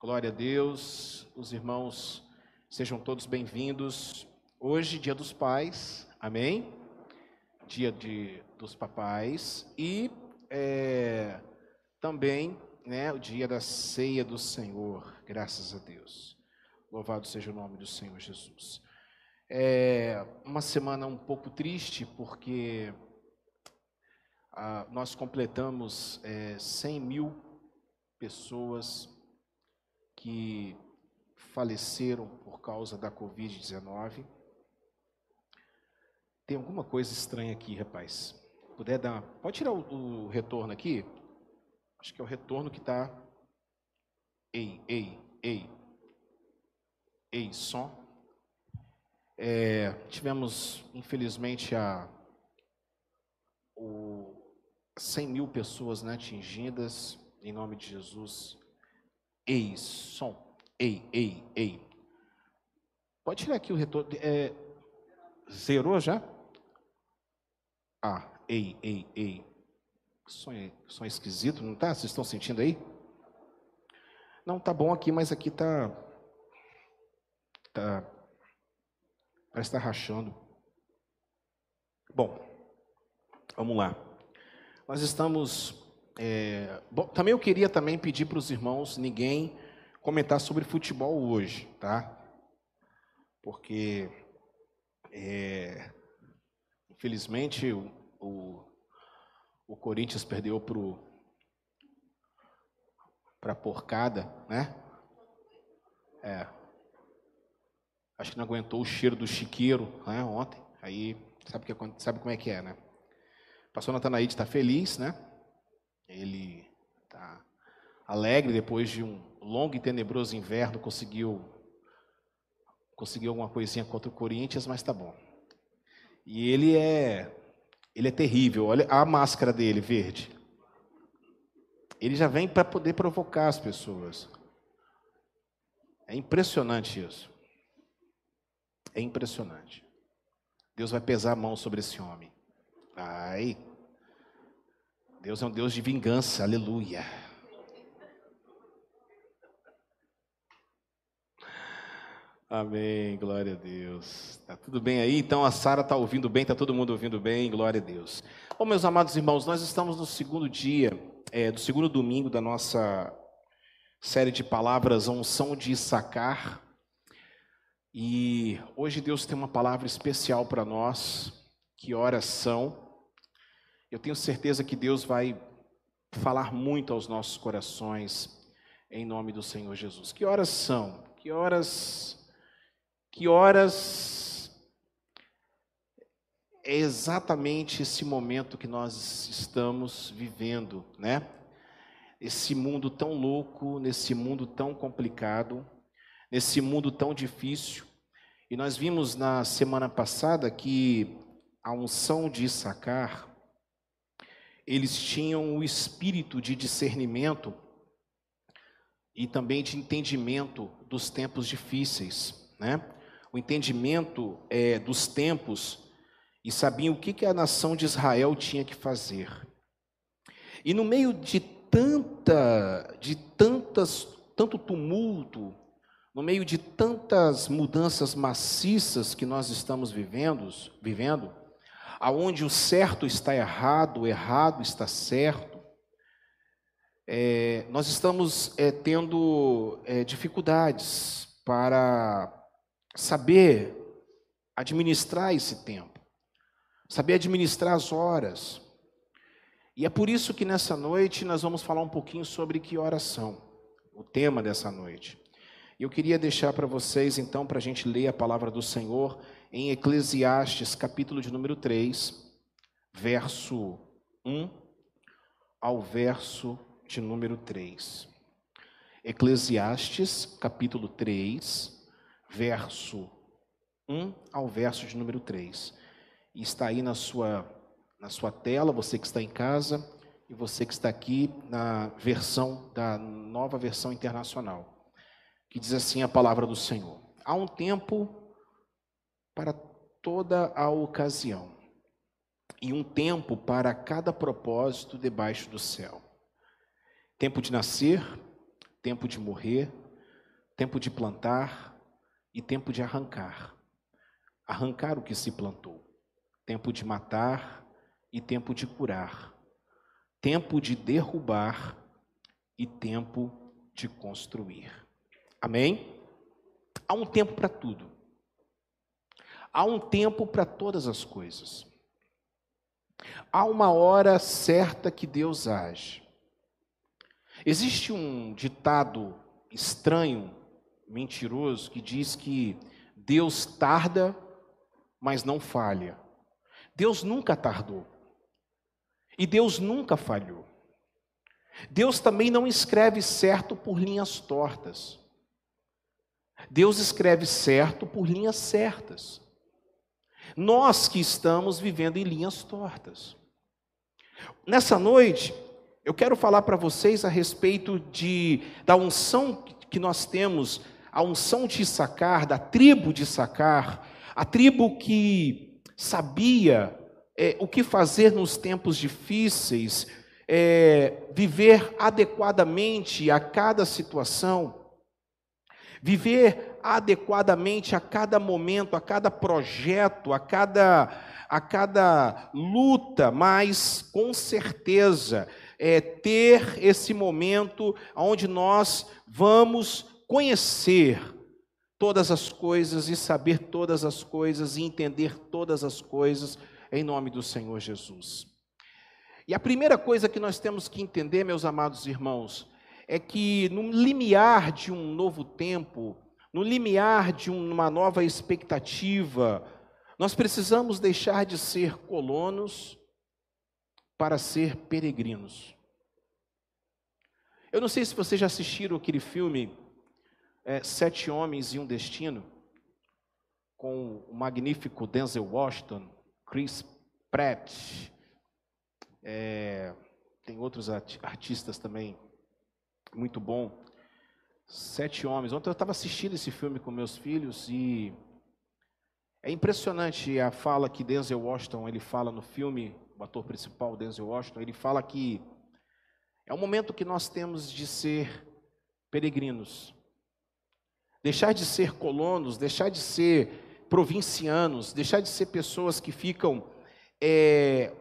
Glória a Deus, os irmãos sejam todos bem-vindos. Hoje, dia dos pais, amém? Dia de, dos papais e é, também né, o dia da ceia do Senhor, graças a Deus. Louvado seja o nome do Senhor Jesus. É uma semana um pouco triste porque ah, nós completamos é, 100 mil pessoas que faleceram por causa da Covid-19. Tem alguma coisa estranha aqui, rapaz. Puder dar. Pode tirar o, o retorno aqui? Acho que é o retorno que está. Ei, ei, ei. Ei, som. É, tivemos, infelizmente, a, o, 100 mil pessoas né, atingidas, em nome de Jesus. Ei, som. Ei, ei, ei. Pode tirar aqui o retorno. É, zerou já? Ah, ei, ei, ei. Som, som esquisito, não tá? Vocês estão sentindo aí? Não, tá bom aqui, mas aqui tá. Tá. Parece estar tá rachando. Bom, vamos lá. Nós estamos. É, bom, também eu queria também pedir para os irmãos ninguém comentar sobre futebol hoje, tá? Porque é, infelizmente o, o, Corinthians perdeu para a porcada, né? É, acho que não aguentou o cheiro do chiqueiro né, ontem. Aí sabe, que, sabe como é que é, né? pastor Natanaíde está feliz, né? Ele está alegre depois de um longo e tenebroso inverno, conseguiu conseguiu alguma coisinha contra o Corinthians, mas tá bom. E ele é ele é terrível. Olha a máscara dele verde. Ele já vem para poder provocar as pessoas. É impressionante isso. É impressionante. Deus vai pesar a mão sobre esse homem. Ai. Deus é um Deus de vingança, aleluia. Amém, glória a Deus. Tá tudo bem aí? Então a Sara está ouvindo bem, está todo mundo ouvindo bem, glória a Deus. Bom, meus amados irmãos, nós estamos no segundo dia, é, do segundo domingo da nossa série de palavras, unção de Issacar. E hoje Deus tem uma palavra especial para nós, que horas são. Eu tenho certeza que Deus vai falar muito aos nossos corações em nome do Senhor Jesus. Que horas são? Que horas Que horas é exatamente esse momento que nós estamos vivendo, né? Esse mundo tão louco, nesse mundo tão complicado, nesse mundo tão difícil. E nós vimos na semana passada que a unção de Issacar eles tinham o espírito de discernimento e também de entendimento dos tempos difíceis, né? O entendimento é, dos tempos e sabiam o que, que a nação de Israel tinha que fazer. E no meio de tanta, de tantas, tanto tumulto, no meio de tantas mudanças maciças que nós estamos vivendo, vivendo, aonde o certo está errado, o errado está certo. É, nós estamos é, tendo é, dificuldades para saber administrar esse tempo, saber administrar as horas. E é por isso que nessa noite nós vamos falar um pouquinho sobre que horas são, o tema dessa noite. Eu queria deixar para vocês, então, para a gente ler a palavra do Senhor em Eclesiastes, capítulo de número 3, verso 1 ao verso de número 3. Eclesiastes, capítulo 3, verso 1 ao verso de número 3. E está aí na sua, na sua tela, você que está em casa e você que está aqui na versão da nova versão internacional, que diz assim a palavra do Senhor: Há um tempo para toda a ocasião, e um tempo para cada propósito debaixo do céu. Tempo de nascer, tempo de morrer, tempo de plantar e tempo de arrancar. Arrancar o que se plantou. Tempo de matar e tempo de curar. Tempo de derrubar e tempo de construir. Amém? Há um tempo para tudo. Há um tempo para todas as coisas. Há uma hora certa que Deus age. Existe um ditado estranho, mentiroso, que diz que Deus tarda, mas não falha. Deus nunca tardou. E Deus nunca falhou. Deus também não escreve certo por linhas tortas. Deus escreve certo por linhas certas. Nós que estamos vivendo em linhas tortas. Nessa noite, eu quero falar para vocês a respeito de, da unção que nós temos, a unção de Issacar, da tribo de Issacar, a tribo que sabia é, o que fazer nos tempos difíceis, é, viver adequadamente a cada situação, viver adequadamente a cada momento, a cada projeto, a cada, a cada luta, mas com certeza é, ter esse momento onde nós vamos conhecer todas as coisas e saber todas as coisas e entender todas as coisas em nome do Senhor Jesus. E a primeira coisa que nós temos que entender, meus amados irmãos, é que no limiar de um novo tempo, no limiar de uma nova expectativa, nós precisamos deixar de ser colonos para ser peregrinos. Eu não sei se vocês já assistiram aquele filme é, Sete Homens e um Destino, com o magnífico Denzel Washington, Chris Pratt, é, tem outros artistas também muito bom. Sete Homens. Ontem eu estava assistindo esse filme com meus filhos e é impressionante a fala que Denzel Washington ele fala no filme, o ator principal Denzel Washington, ele fala que é um momento que nós temos de ser peregrinos, deixar de ser colonos, deixar de ser provincianos, deixar de ser pessoas que ficam é,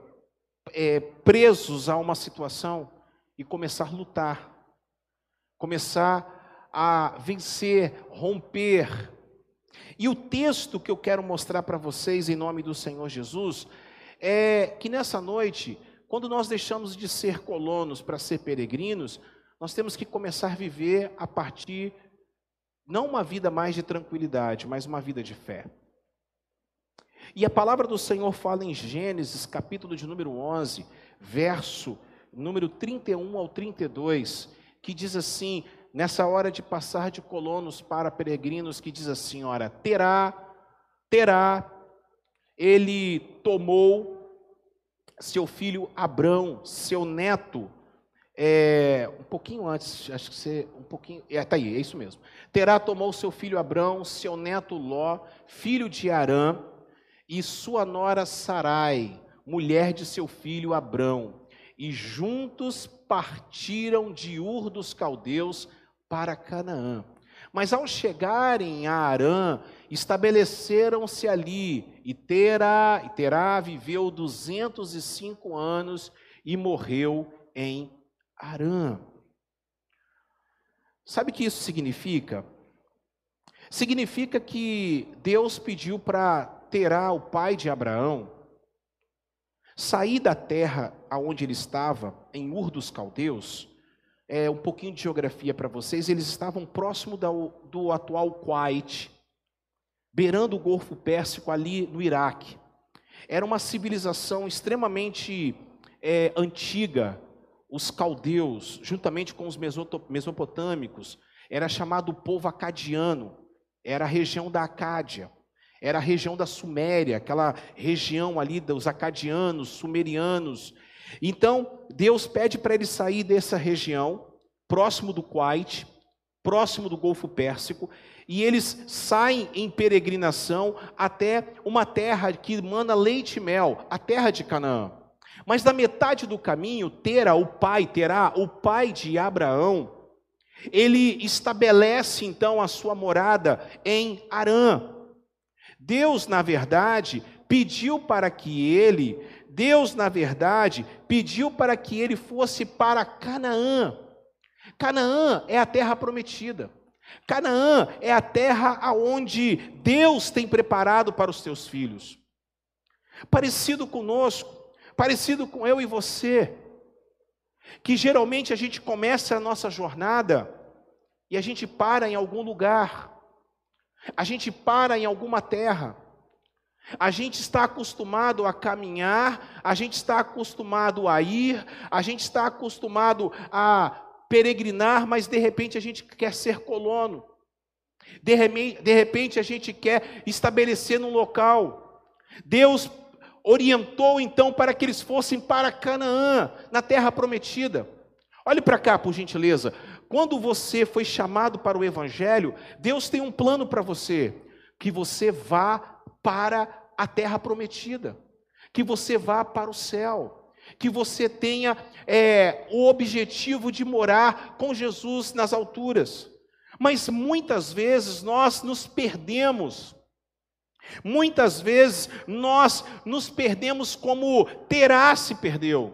é, presos a uma situação e começar a lutar, começar a vencer, romper. E o texto que eu quero mostrar para vocês em nome do Senhor Jesus é que nessa noite, quando nós deixamos de ser colonos para ser peregrinos, nós temos que começar a viver a partir não uma vida mais de tranquilidade, mas uma vida de fé. E a palavra do Senhor fala em Gênesis, capítulo de número 11, verso número 31 ao 32, que diz assim: nessa hora de passar de colonos para peregrinos, que diz assim: ora, terá, terá, ele tomou seu filho Abrão, seu neto, é, um pouquinho antes, acho que você, um pouquinho, é, tá aí, é isso mesmo. Terá tomou seu filho Abrão, seu neto Ló, filho de Arã, e sua nora Sarai, mulher de seu filho Abrão, e juntos partiram de Ur dos caldeus para Canaã. Mas ao chegarem a Arã, estabeleceram-se ali, e Terá, e Terá viveu 205 anos e morreu em Arã. Sabe o que isso significa? Significa que Deus pediu para terá o pai de Abraão sair da terra aonde ele estava, em Ur dos Caldeus, é, um pouquinho de geografia para vocês, eles estavam próximo do, atual Kuwait, beirando o Golfo Pérsico ali no Iraque. Era uma civilização extremamente é, antiga, os caldeus, juntamente com os mesopotâmicos, era chamado povo acadiano, era a região da Acádia. Era a região da Suméria, aquela região ali dos acadianos, sumerianos. Então, Deus pede para ele sair dessa região, próximo do Kuwait, próximo do Golfo Pérsico, e eles saem em peregrinação até uma terra que manda leite e mel, a terra de Canaã. Mas na metade do caminho, Tera, o pai, Terá, o pai de Abraão, Ele estabelece então a sua morada em Arã. Deus, na verdade, pediu para que ele, Deus, na verdade, pediu para que ele fosse para Canaã. Canaã é a terra prometida. Canaã é a terra aonde Deus tem preparado para os seus filhos. Parecido conosco, parecido com eu e você, que geralmente a gente começa a nossa jornada e a gente para em algum lugar, a gente para em alguma terra, a gente está acostumado a caminhar, a gente está acostumado a ir, a gente está acostumado a peregrinar, mas de repente a gente quer ser colono. De repente, de repente a gente quer estabelecer num local. Deus orientou então para que eles fossem para Canaã, na terra prometida. Olhe para cá, por gentileza. Quando você foi chamado para o Evangelho, Deus tem um plano para você: que você vá para a terra prometida, que você vá para o céu, que você tenha é, o objetivo de morar com Jesus nas alturas. Mas muitas vezes nós nos perdemos Muitas vezes nós nos perdemos como Terá se perdeu.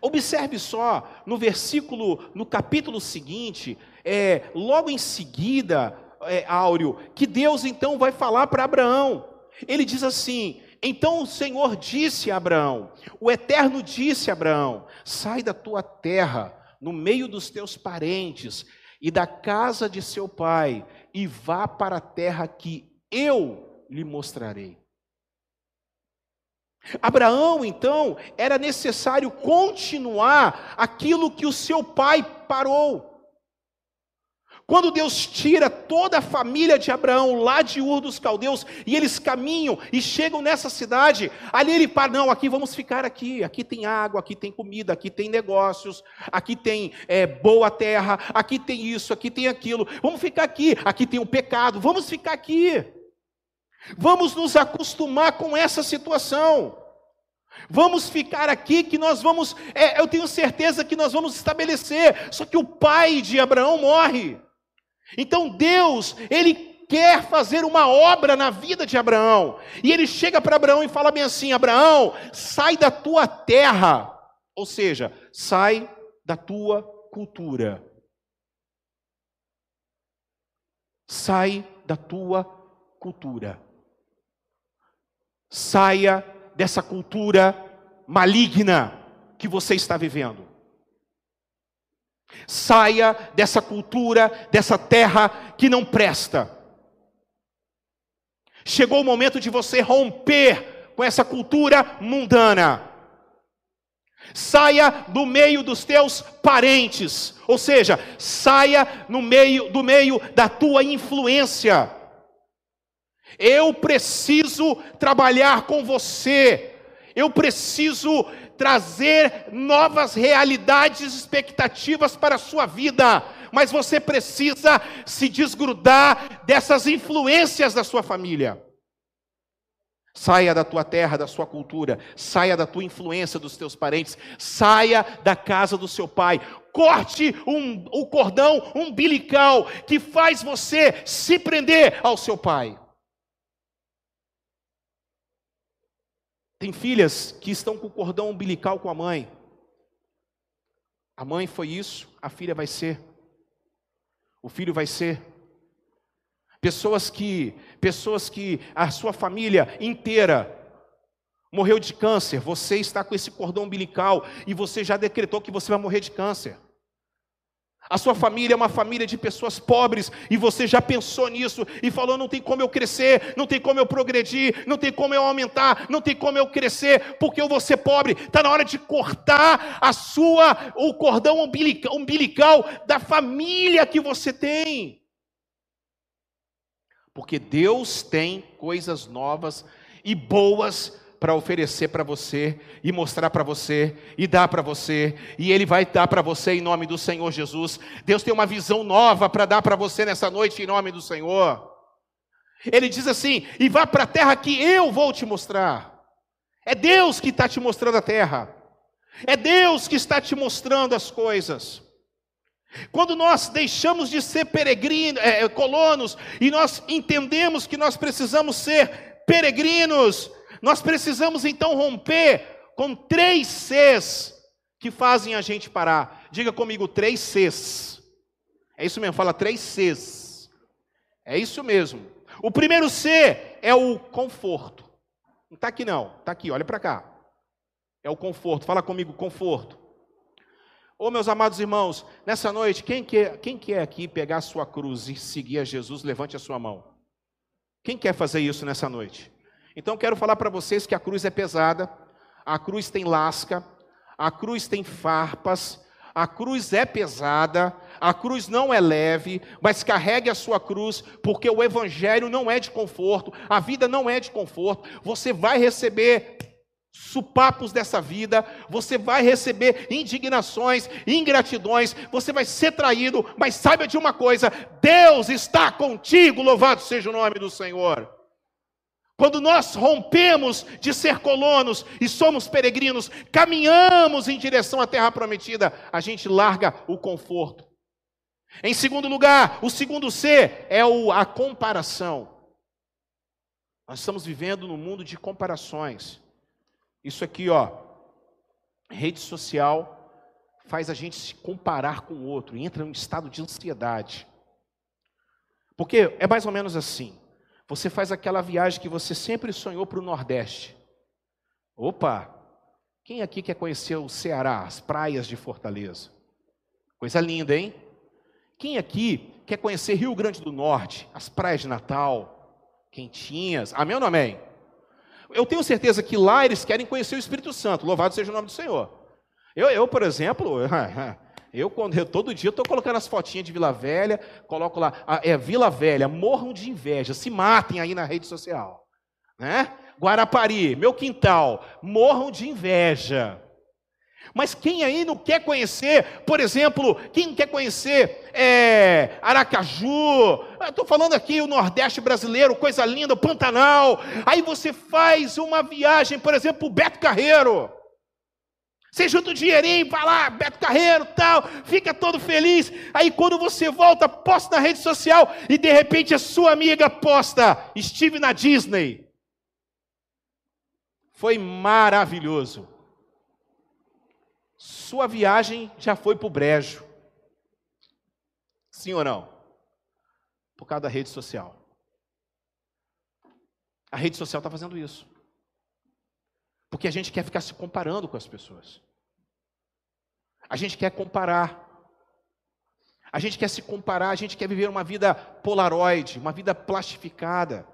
Observe só no versículo, no capítulo seguinte, é, logo em seguida, é, Áureo, que Deus então vai falar para Abraão. Ele diz assim: Então o Senhor disse a Abraão, o Eterno disse a Abraão: Sai da tua terra, no meio dos teus parentes e da casa de seu pai, e vá para a terra que eu lhe mostrarei. Abraão, então, era necessário continuar aquilo que o seu pai parou. Quando Deus tira toda a família de Abraão lá de Ur dos Caldeus e eles caminham e chegam nessa cidade, ali ele para, não, aqui vamos ficar aqui, aqui tem água, aqui tem comida, aqui tem negócios, aqui tem é, boa terra, aqui tem isso, aqui tem aquilo, vamos ficar aqui, aqui tem o pecado, vamos ficar aqui. Vamos nos acostumar com essa situação. Vamos ficar aqui que nós vamos, é, eu tenho certeza que nós vamos estabelecer. Só que o pai de Abraão morre. Então Deus, ele quer fazer uma obra na vida de Abraão. E ele chega para Abraão e fala bem assim: Abraão, sai da tua terra. Ou seja, sai da tua cultura. Sai da tua cultura. Saia dessa cultura maligna que você está vivendo. Saia dessa cultura, dessa terra que não presta. Chegou o momento de você romper com essa cultura mundana. Saia do meio dos teus parentes, ou seja, saia no meio do meio da tua influência. Eu preciso trabalhar com você. Eu preciso trazer novas realidades, expectativas para a sua vida. Mas você precisa se desgrudar dessas influências da sua família. Saia da tua terra, da sua cultura, saia da tua influência dos teus parentes, saia da casa do seu pai. Corte um, o cordão umbilical que faz você se prender ao seu pai. Tem filhas que estão com o cordão umbilical com a mãe. A mãe foi isso, a filha vai ser. O filho vai ser. Pessoas que, pessoas que a sua família inteira morreu de câncer, você está com esse cordão umbilical e você já decretou que você vai morrer de câncer. A sua família é uma família de pessoas pobres e você já pensou nisso e falou: não tem como eu crescer, não tem como eu progredir, não tem como eu aumentar, não tem como eu crescer, porque eu vou ser pobre. Está na hora de cortar a sua, o cordão umbilical, umbilical da família que você tem. Porque Deus tem coisas novas e boas para oferecer para você e mostrar para você e dar para você, e Ele vai dar para você em nome do Senhor Jesus. Deus tem uma visão nova para dar para você nessa noite em nome do Senhor. Ele diz assim: e vá para a terra que eu vou te mostrar. É Deus que está te mostrando a terra, é Deus que está te mostrando as coisas. Quando nós deixamos de ser peregrinos, é, colonos, e nós entendemos que nós precisamos ser peregrinos, nós precisamos então romper com três Cs que fazem a gente parar. Diga comigo, três Cs. É isso mesmo, fala três Cs. É isso mesmo. O primeiro C é o conforto. Não está aqui não, está aqui, olha para cá. É o conforto. Fala comigo, conforto. Ô meus amados irmãos, nessa noite, quem quer, quem quer aqui pegar a sua cruz e seguir a Jesus, levante a sua mão. Quem quer fazer isso nessa noite? Então quero falar para vocês que a cruz é pesada, a cruz tem lasca, a cruz tem farpas, a cruz é pesada, a cruz não é leve, mas carregue a sua cruz, porque o evangelho não é de conforto, a vida não é de conforto. Você vai receber supapos dessa vida, você vai receber indignações, ingratidões, você vai ser traído, mas saiba de uma coisa: Deus está contigo, louvado seja o nome do Senhor. Quando nós rompemos de ser colonos e somos peregrinos, caminhamos em direção à terra prometida, a gente larga o conforto. Em segundo lugar, o segundo C é o, a comparação. Nós estamos vivendo num mundo de comparações. Isso aqui, ó, rede social faz a gente se comparar com o outro, entra em um estado de ansiedade. Porque é mais ou menos assim: você faz aquela viagem que você sempre sonhou para o Nordeste. Opa! Quem aqui quer conhecer o Ceará, as praias de Fortaleza? Coisa linda, hein? Quem aqui quer conhecer Rio Grande do Norte, as praias de Natal, quentinhas? Amém ou não amém? Eu tenho certeza que lá eles querem conhecer o Espírito Santo. Louvado seja o nome do Senhor. Eu, eu por exemplo, eu quando eu, todo dia estou colocando as fotinhas de Vila Velha, coloco lá, é Vila Velha, morram de inveja, se matem aí na rede social, né? Guarapari, meu quintal, morram de inveja. Mas quem aí não quer conhecer, por exemplo, quem quer conhecer é, Aracaju, estou falando aqui o Nordeste brasileiro, coisa linda, Pantanal. Aí você faz uma viagem, por exemplo, Beto Carreiro. Você junta o dinheirinho, vai lá, Beto Carreiro, tal, fica todo feliz. Aí quando você volta, posta na rede social e de repente a sua amiga posta, estive na Disney. Foi maravilhoso sua viagem já foi para o brejo. Sim ou não? Por causa da rede social. A rede social está fazendo isso. Porque a gente quer ficar se comparando com as pessoas. A gente quer comparar. A gente quer se comparar, a gente quer viver uma vida polaroide, uma vida plastificada.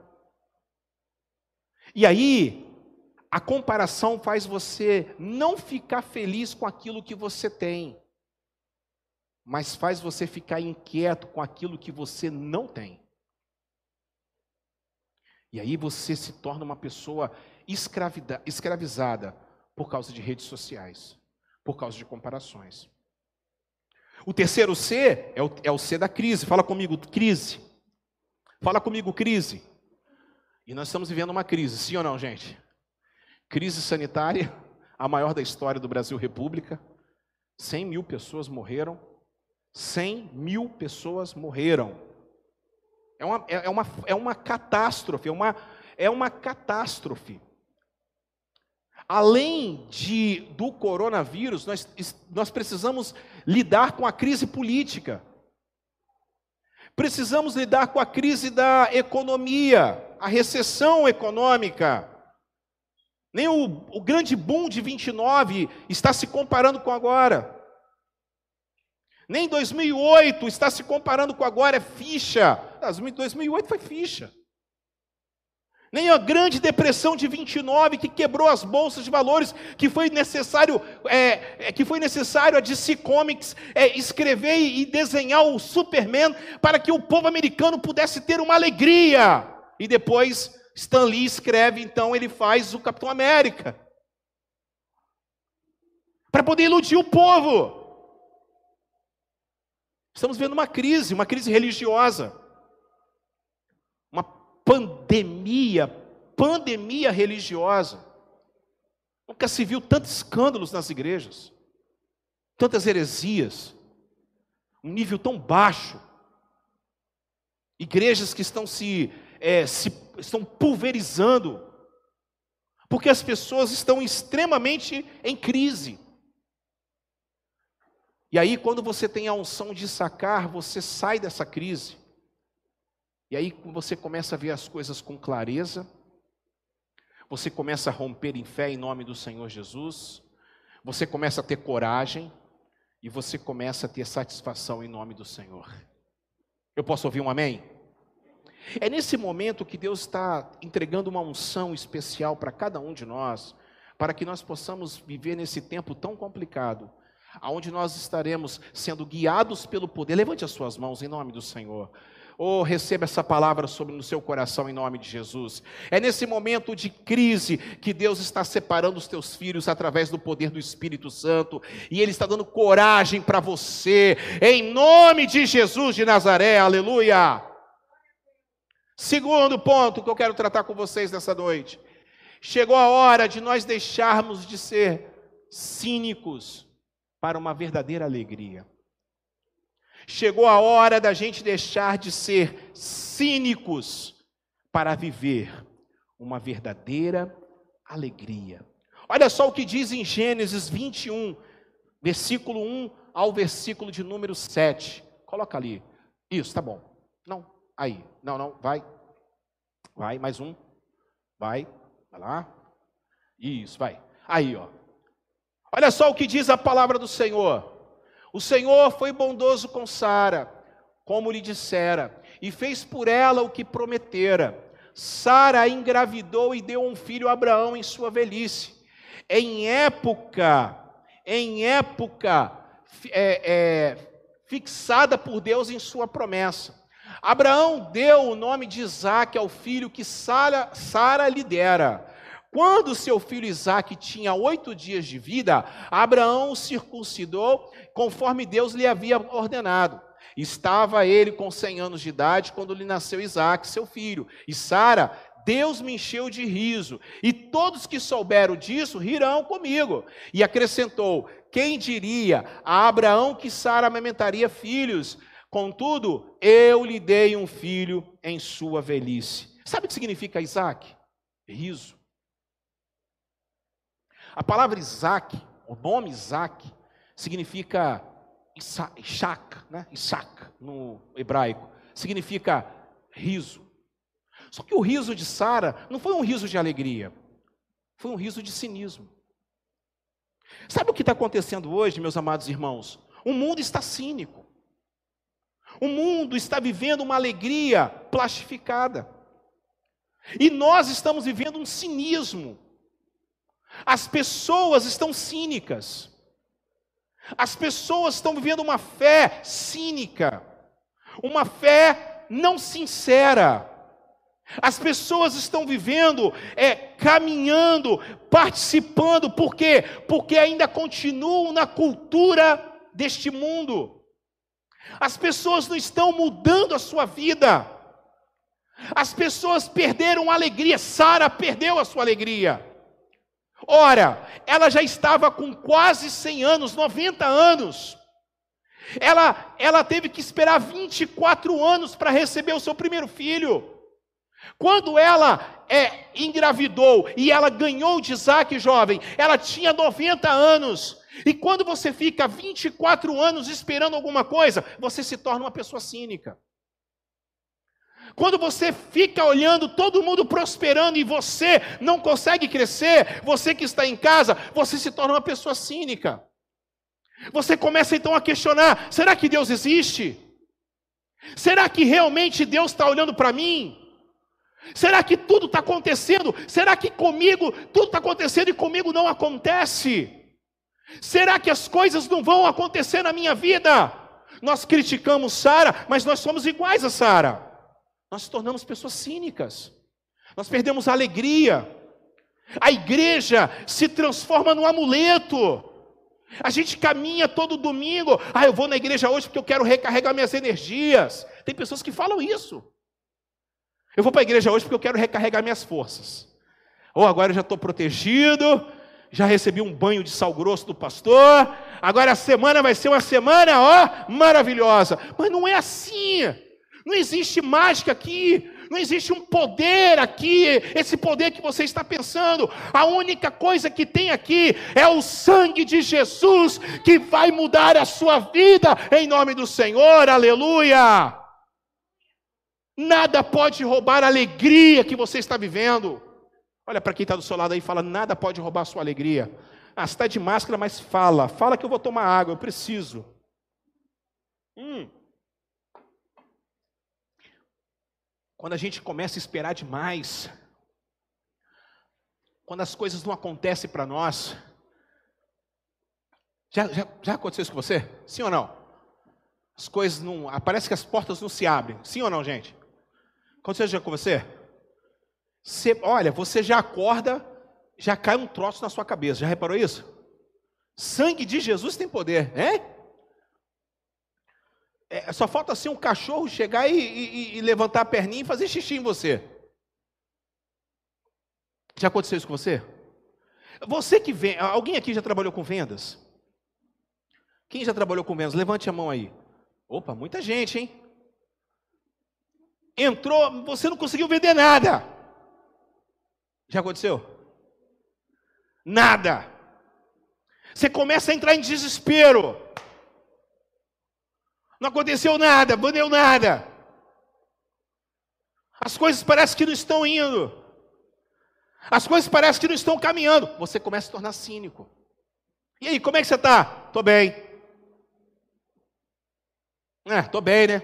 E aí, a comparação faz você não ficar feliz com aquilo que você tem, mas faz você ficar inquieto com aquilo que você não tem. E aí você se torna uma pessoa escravizada por causa de redes sociais, por causa de comparações. O terceiro C é o, é o C da crise. Fala comigo, crise. Fala comigo, crise. E nós estamos vivendo uma crise, sim ou não, gente? Crise sanitária, a maior da história do Brasil República. 100 mil pessoas morreram. 100 mil pessoas morreram. É uma, é, é uma, é uma catástrofe, é uma, é uma catástrofe. Além de, do coronavírus, nós, nós precisamos lidar com a crise política. Precisamos lidar com a crise da economia, a recessão econômica. Nem o, o grande boom de 29 está se comparando com agora. Nem 2008 está se comparando com agora, é ficha. 2008 foi ficha. Nem a grande depressão de 29 que quebrou as bolsas de valores, que foi necessário, é, é, que foi necessário a DC Comics é, escrever e desenhar o Superman para que o povo americano pudesse ter uma alegria. E depois Stan Lee escreve, então ele faz o Capitão América. Para poder iludir o povo. Estamos vendo uma crise, uma crise religiosa. Pandemia, pandemia religiosa. Nunca se viu tantos escândalos nas igrejas, tantas heresias. um nível tão baixo. Igrejas que estão se, é, se estão pulverizando, porque as pessoas estão extremamente em crise. E aí, quando você tem a unção de sacar, você sai dessa crise. E aí você começa a ver as coisas com clareza. Você começa a romper em fé em nome do Senhor Jesus. Você começa a ter coragem e você começa a ter satisfação em nome do Senhor. Eu posso ouvir um amém? É nesse momento que Deus está entregando uma unção especial para cada um de nós, para que nós possamos viver nesse tempo tão complicado, aonde nós estaremos sendo guiados pelo poder. Levante as suas mãos em nome do Senhor. Oh, receba essa palavra sobre no seu coração em nome de Jesus. É nesse momento de crise que Deus está separando os teus filhos através do poder do Espírito Santo, e Ele está dando coragem para você, em nome de Jesus de Nazaré, aleluia. Segundo ponto que eu quero tratar com vocês nessa noite. Chegou a hora de nós deixarmos de ser cínicos para uma verdadeira alegria. Chegou a hora da gente deixar de ser cínicos para viver uma verdadeira alegria. Olha só o que diz em Gênesis 21, versículo 1 ao versículo de número 7. Coloca ali. Isso, tá bom. Não, aí. Não, não, vai. Vai, mais um. Vai. Vai lá. Isso, vai. Aí, ó. Olha só o que diz a palavra do Senhor. O Senhor foi bondoso com Sara, como lhe dissera, e fez por ela o que prometera. Sara engravidou e deu um filho a Abraão em sua velhice. Em época, em época é, é, fixada por Deus em sua promessa. Abraão deu o nome de Isaac ao filho que Sara, Sara lhe dera. Quando seu filho Isaac tinha oito dias de vida, Abraão o circuncidou conforme Deus lhe havia ordenado. Estava ele com cem anos de idade quando lhe nasceu Isaac, seu filho. E Sara, Deus me encheu de riso, e todos que souberam disso rirão comigo. E acrescentou: Quem diria a Abraão que Sara amamentaria filhos? Contudo, eu lhe dei um filho em sua velhice. Sabe o que significa Isaac? Riso. A palavra Isaac, o nome Isaac, significa Ishak, né? Ishak no hebraico, significa riso. Só que o riso de Sara não foi um riso de alegria, foi um riso de cinismo. Sabe o que está acontecendo hoje, meus amados irmãos? O mundo está cínico. O mundo está vivendo uma alegria plastificada. E nós estamos vivendo um cinismo as pessoas estão cínicas. As pessoas estão vivendo uma fé cínica, uma fé não sincera. As pessoas estão vivendo, é, caminhando, participando, por quê? Porque ainda continuam na cultura deste mundo. As pessoas não estão mudando a sua vida. As pessoas perderam a alegria. Sara perdeu a sua alegria. Ora, ela já estava com quase 100 anos, 90 anos. Ela, ela teve que esperar 24 anos para receber o seu primeiro filho. Quando ela é, engravidou e ela ganhou de Isaac jovem, ela tinha 90 anos. E quando você fica 24 anos esperando alguma coisa, você se torna uma pessoa cínica. Quando você fica olhando todo mundo prosperando e você não consegue crescer, você que está em casa, você se torna uma pessoa cínica. Você começa então a questionar: será que Deus existe? Será que realmente Deus está olhando para mim? Será que tudo está acontecendo? Será que comigo tudo está acontecendo e comigo não acontece? Será que as coisas não vão acontecer na minha vida? Nós criticamos Sara, mas nós somos iguais a Sara. Nós nos tornamos pessoas cínicas. Nós perdemos a alegria. A igreja se transforma num amuleto. A gente caminha todo domingo. Ah, eu vou na igreja hoje porque eu quero recarregar minhas energias. Tem pessoas que falam isso. Eu vou para a igreja hoje porque eu quero recarregar minhas forças. Ou agora eu já estou protegido, já recebi um banho de sal grosso do pastor, agora a semana vai ser uma semana, ó, maravilhosa. Mas não é assim. Não existe mágica aqui, não existe um poder aqui, esse poder que você está pensando. A única coisa que tem aqui é o sangue de Jesus que vai mudar a sua vida em nome do Senhor. Aleluia! Nada pode roubar a alegria que você está vivendo. Olha para quem está do seu lado aí e fala: nada pode roubar a sua alegria. Ah, você está de máscara, mas fala. Fala que eu vou tomar água, eu preciso. Hum. Quando a gente começa a esperar demais, quando as coisas não acontecem para nós, já, já, já aconteceu isso com você? Sim ou não? As coisas não. Parece que as portas não se abrem. Sim ou não, gente? Aconteceu já com você? Você, olha, você já acorda, já cai um troço na sua cabeça. Já reparou isso? Sangue de Jesus tem poder, né? É, só falta assim um cachorro chegar e, e, e, levantar a perninha e fazer xixi em você. Já aconteceu isso com você? Você que vem, alguém aqui já trabalhou com vendas? Quem já trabalhou com vendas? Levante a mão aí. Opa, muita gente, hein? Entrou, você não conseguiu vender nada. Já aconteceu? Nada. Você começa a entrar em desespero. Não aconteceu nada, não deu nada. As coisas parecem que não estão indo. As coisas parecem que não estão caminhando. Você começa a se tornar cínico. E aí, como é que você está? Estou bem. É, estou bem, né?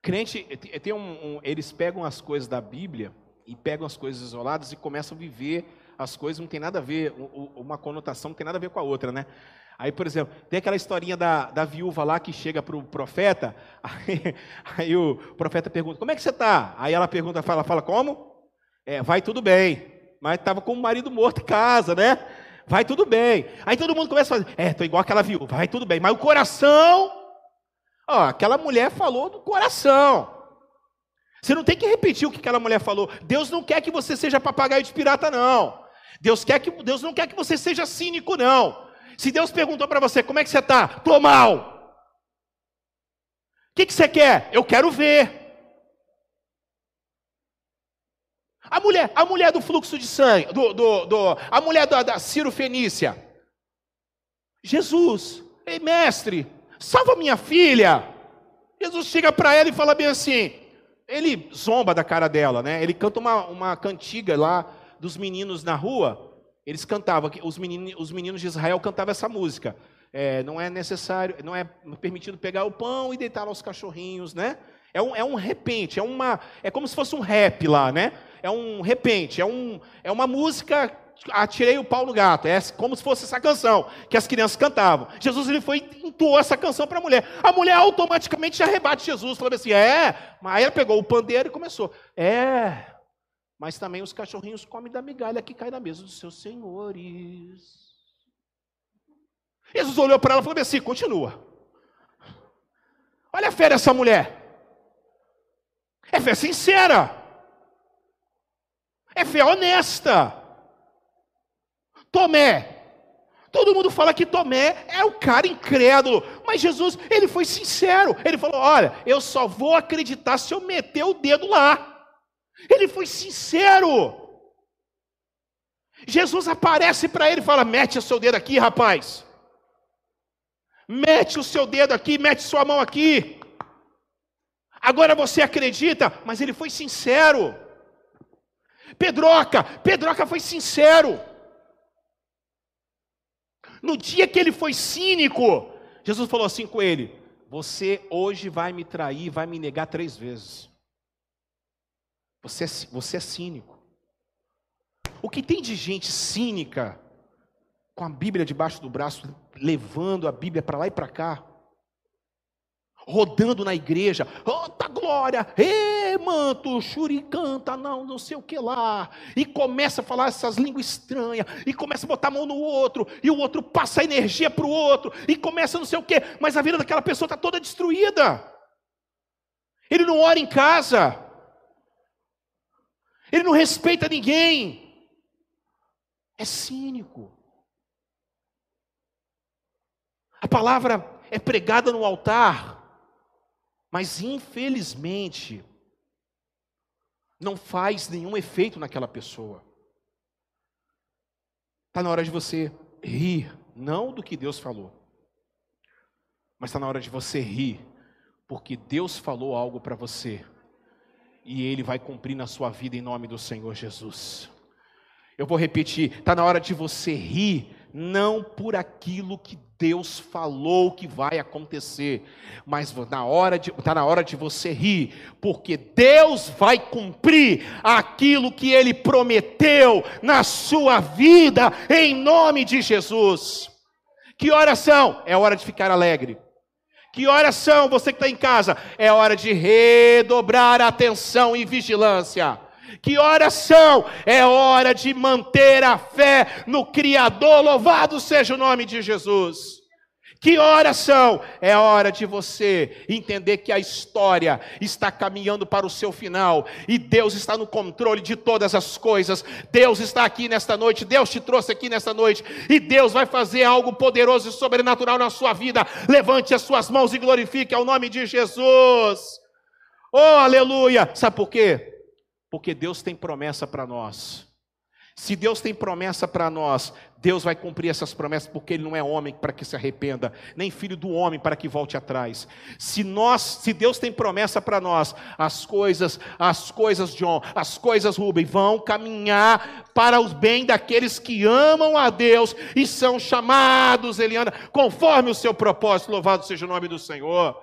Crente, tem um, um, eles pegam as coisas da Bíblia e pegam as coisas isoladas e começam a viver as coisas, não tem nada a ver, uma conotação não tem nada a ver com a outra, né? Aí, por exemplo, tem aquela historinha da, da viúva lá que chega para o profeta, aí, aí, o profeta pergunta, como é que você está? Aí ela pergunta, fala, fala, como? É, vai tudo bem, mas estava com o marido morto em casa, né? Vai tudo bem. Aí todo mundo começa a fazer, é, estou igual aquela viúva, vai tudo bem, mas o coração, ó, aquela mulher falou do coração. Você não tem que repetir o que aquela mulher falou. Deus não quer que você seja papagaio de pirata, não. Deus, quer que, Deus não quer que você seja cínico, não. Se Deus perguntou para você, como é que você está? Estou mal. O que, que você quer? Eu quero ver. A mulher, a mulher do fluxo de sangue, do, do, do a mulher da, da Ciro Fenícia. Jesus, ei mestre, salva minha filha. Jesus chega para ela e fala bem assim: ele zomba da cara dela, né? Ele canta uma, uma cantiga lá dos meninos na rua. Eles cantavam, os meninos, os meninos de Israel cantavam essa música. É, não é necessário, não é permitido pegar o pão e deitar aos cachorrinhos, né? É um, é um repente, é uma, é como se fosse um rap lá, né? É um repente, é, um, é uma música atirei o pau no gato. É como se fosse essa canção que as crianças cantavam. Jesus ele foi entoou essa canção para a mulher. A mulher automaticamente já rebate Jesus, falando assim: "É". Aí ela pegou o pandeiro e começou: "É, mas também os cachorrinhos comem da migalha que cai na mesa dos seus senhores". Jesus olhou para ela e falou assim: "Continua. Olha a fé dessa mulher. É fé sincera. É fé honesta. Tomé. Todo mundo fala que Tomé é o cara incrédulo, mas Jesus, ele foi sincero. Ele falou: Olha, eu só vou acreditar se eu meter o dedo lá. Ele foi sincero. Jesus aparece para ele e fala: Mete o seu dedo aqui, rapaz. Mete o seu dedo aqui, mete sua mão aqui. Agora você acredita, mas ele foi sincero. Pedroca, Pedroca foi sincero. No dia que ele foi cínico, Jesus falou assim com ele: Você hoje vai me trair, vai me negar três vezes. Você é, você é cínico. O que tem de gente cínica, com a Bíblia debaixo do braço, levando a Bíblia para lá e para cá, rodando na igreja, tá glória, ê, manto, xuricanta, não, não sei o que lá, e começa a falar essas línguas estranhas, e começa a botar a mão no outro, e o outro passa a energia para o outro, e começa não sei o que, mas a vida daquela pessoa está toda destruída. Ele não ora em casa, ele não respeita ninguém, é cínico. A palavra é pregada no altar, mas infelizmente não faz nenhum efeito naquela pessoa. Está na hora de você rir, não do que Deus falou, mas está na hora de você rir, porque Deus falou algo para você e Ele vai cumprir na sua vida em nome do Senhor Jesus. Eu vou repetir: está na hora de você rir, não por aquilo que Deus falou que vai acontecer, mas na hora de, está na hora de você rir, porque Deus vai cumprir aquilo que Ele prometeu na sua vida, em nome de Jesus. Que horas são? É hora de ficar alegre. Que horas são, você que está em casa? É hora de redobrar atenção e vigilância. Que horas são? É hora de manter a fé no Criador, louvado seja o nome de Jesus. Que horas são? É hora de você entender que a história está caminhando para o seu final e Deus está no controle de todas as coisas. Deus está aqui nesta noite, Deus te trouxe aqui nesta noite e Deus vai fazer algo poderoso e sobrenatural na sua vida. Levante as suas mãos e glorifique ao nome de Jesus. Oh, aleluia! Sabe por quê? Porque Deus tem promessa para nós. Se Deus tem promessa para nós, Deus vai cumprir essas promessas, porque Ele não é homem para que se arrependa, nem filho do homem para que volte atrás. Se nós, se Deus tem promessa para nós, as coisas, as coisas, John, as coisas, Rubem, vão caminhar para o bem daqueles que amam a Deus e são chamados, Eliana, conforme o seu propósito. Louvado seja o nome do Senhor.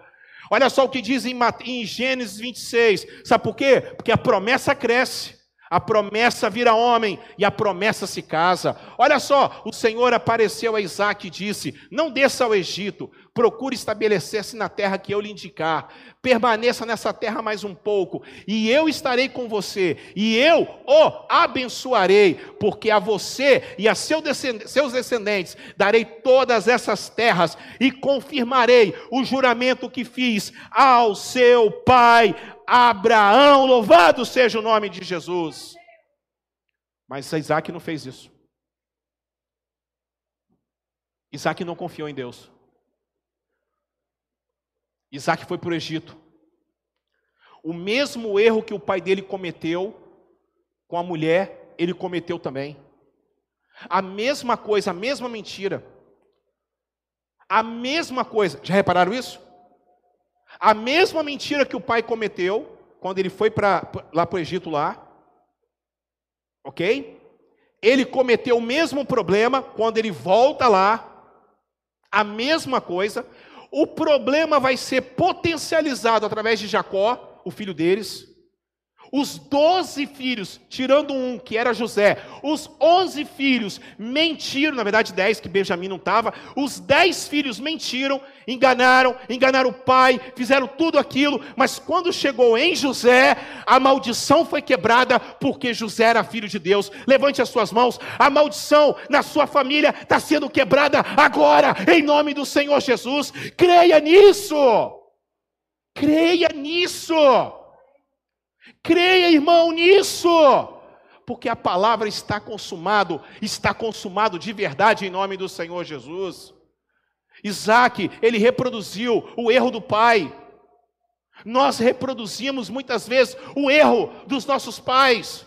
Olha só o que diz em, em Gênesis 26. Sabe por quê? Porque a promessa cresce. A promessa vira homem e a promessa se casa. Olha só, o Senhor apareceu a Isaac e disse: Não desça ao Egito, procure estabelecer-se na terra que eu lhe indicar. Permaneça nessa terra mais um pouco, e eu estarei com você, e eu o abençoarei, porque a você e a seu descend seus descendentes darei todas essas terras, e confirmarei o juramento que fiz ao seu pai Abraão, louvado seja o nome de Jesus. Mas Isaac não fez isso. Isaac não confiou em Deus. Isaac foi para o Egito. O mesmo erro que o pai dele cometeu com a mulher, ele cometeu também. A mesma coisa, a mesma mentira. A mesma coisa. Já repararam isso? A mesma mentira que o pai cometeu quando ele foi pra, lá para o Egito lá, ok? Ele cometeu o mesmo problema quando ele volta lá, a mesma coisa. O problema vai ser potencializado através de Jacó, o filho deles, os doze filhos, tirando um que era José, os onze filhos mentiram, na verdade dez, que Benjamim não estava, os dez filhos mentiram, enganaram, enganaram o pai, fizeram tudo aquilo, mas quando chegou em José, a maldição foi quebrada, porque José era filho de Deus. Levante as suas mãos, a maldição na sua família está sendo quebrada agora, em nome do Senhor Jesus. Creia nisso, creia nisso. Creia, irmão, nisso, porque a palavra está consumado, está consumado de verdade em nome do Senhor Jesus. Isaac, ele reproduziu o erro do pai. Nós reproduzimos muitas vezes o erro dos nossos pais.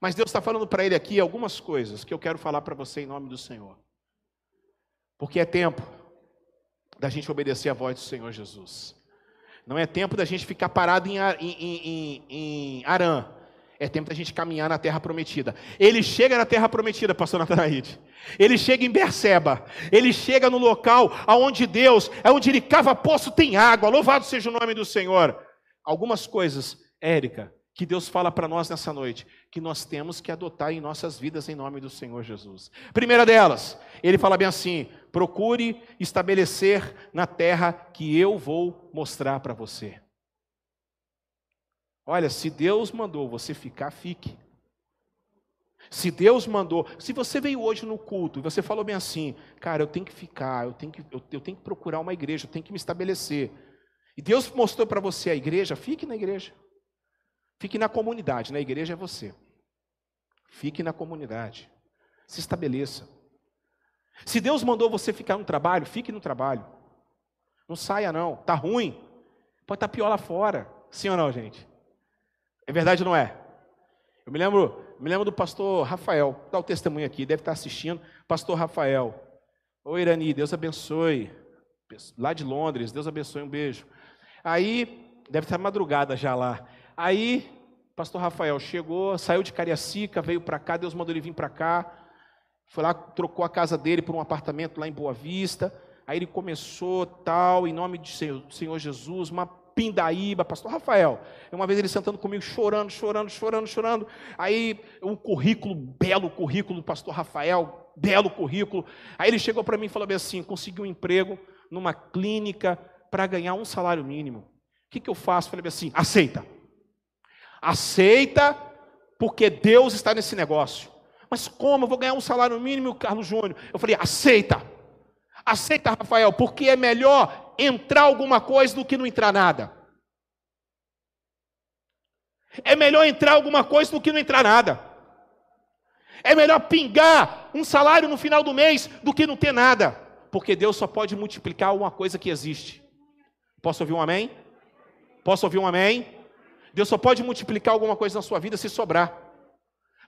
Mas Deus está falando para ele aqui algumas coisas que eu quero falar para você em nome do Senhor. Porque é tempo da gente obedecer a voz do Senhor Jesus. Não é tempo da gente ficar parado em, em, em, em Arã. É tempo da gente caminhar na terra prometida. Ele chega na terra prometida, pastor Natanaide. Ele chega em Berseba. Ele chega no local aonde Deus, é onde ele cava poço, tem água. Louvado seja o nome do Senhor. Algumas coisas, Érica, que Deus fala para nós nessa noite, que nós temos que adotar em nossas vidas em nome do Senhor Jesus. Primeira delas, ele fala bem assim: procure estabelecer na terra que eu vou mostrar para você. Olha, se Deus mandou você ficar, fique. Se Deus mandou, se você veio hoje no culto e você falou bem assim, cara, eu tenho que ficar, eu tenho que, eu, eu tenho que procurar uma igreja, eu tenho que me estabelecer. E Deus mostrou para você a igreja, fique na igreja. Fique na comunidade, na igreja é você. Fique na comunidade. Se estabeleça. Se Deus mandou você ficar no trabalho, fique no trabalho. Não saia não, tá ruim. Pode estar tá pior lá fora. Sim ou não, gente? É verdade ou não é? Eu me lembro, me lembro do pastor Rafael, dá o testemunho aqui, deve estar assistindo. Pastor Rafael. Oi, Irani, Deus abençoe. Lá de Londres, Deus abençoe, um beijo. Aí, deve estar madrugada já lá. Aí, pastor Rafael chegou, saiu de Cariacica, veio para cá, Deus mandou ele vir para cá. Foi lá, trocou a casa dele por um apartamento lá em Boa Vista. Aí ele começou, tal, em nome do Senhor Jesus, uma pindaíba, pastor Rafael. Uma vez ele sentando comigo, chorando, chorando, chorando, chorando. Aí um currículo, belo currículo do pastor Rafael, belo currículo. Aí ele chegou para mim e falou assim: consegui um emprego numa clínica para ganhar um salário mínimo. O que, que eu faço? Falei assim: aceita. Aceita, porque Deus está nesse negócio. Mas como eu vou ganhar um salário mínimo, Carlos Júnior? Eu falei: aceita. Aceita, Rafael, porque é melhor entrar alguma coisa do que não entrar nada. É melhor entrar alguma coisa do que não entrar nada. É melhor pingar um salário no final do mês do que não ter nada. Porque Deus só pode multiplicar uma coisa que existe. Posso ouvir um amém? Posso ouvir um amém? Deus só pode multiplicar alguma coisa na sua vida se sobrar.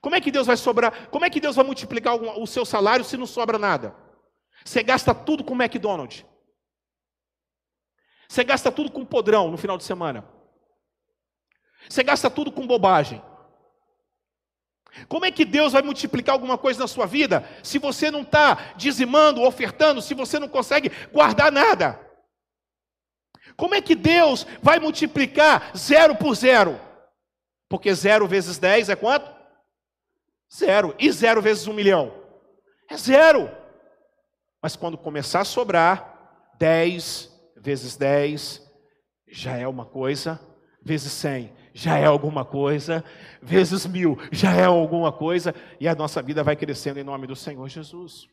Como é que Deus vai sobrar? Como é que Deus vai multiplicar o seu salário se não sobra nada? Você gasta tudo com McDonald's. Você gasta tudo com podrão no final de semana. Você gasta tudo com bobagem. Como é que Deus vai multiplicar alguma coisa na sua vida se você não está dizimando, ofertando, se você não consegue guardar nada? Como é que Deus vai multiplicar zero por zero? Porque zero vezes dez é quanto? Zero. E zero vezes um milhão? É zero. Mas quando começar a sobrar, dez vezes dez já é uma coisa, vezes cem já é alguma coisa, vezes mil já é alguma coisa, e a nossa vida vai crescendo em nome do Senhor Jesus.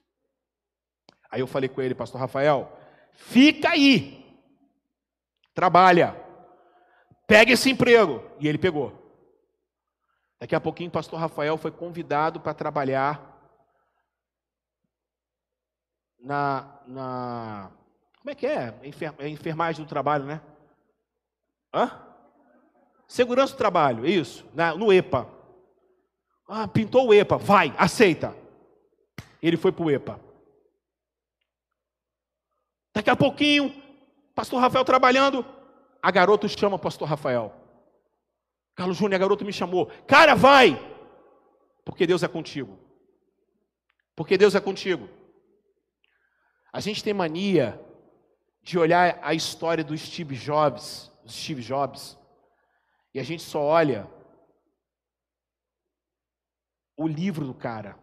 Aí eu falei com ele, pastor Rafael, fica aí, trabalha, pega esse emprego. E ele pegou. Daqui a pouquinho, o pastor Rafael foi convidado para trabalhar na, na. Como é que é? é? Enfermagem do trabalho, né? Hã? Segurança do trabalho, isso, no EPA. Ah, pintou o EPA, vai, aceita. Ele foi para o EPA. Daqui a pouquinho, pastor Rafael trabalhando, a garota chama pastor Rafael. Carlos Júnior, a garota me chamou. Cara, vai! Porque Deus é contigo. Porque Deus é contigo. A gente tem mania de olhar a história do Steve Jobs, do Steve Jobs, e a gente só olha o livro do cara.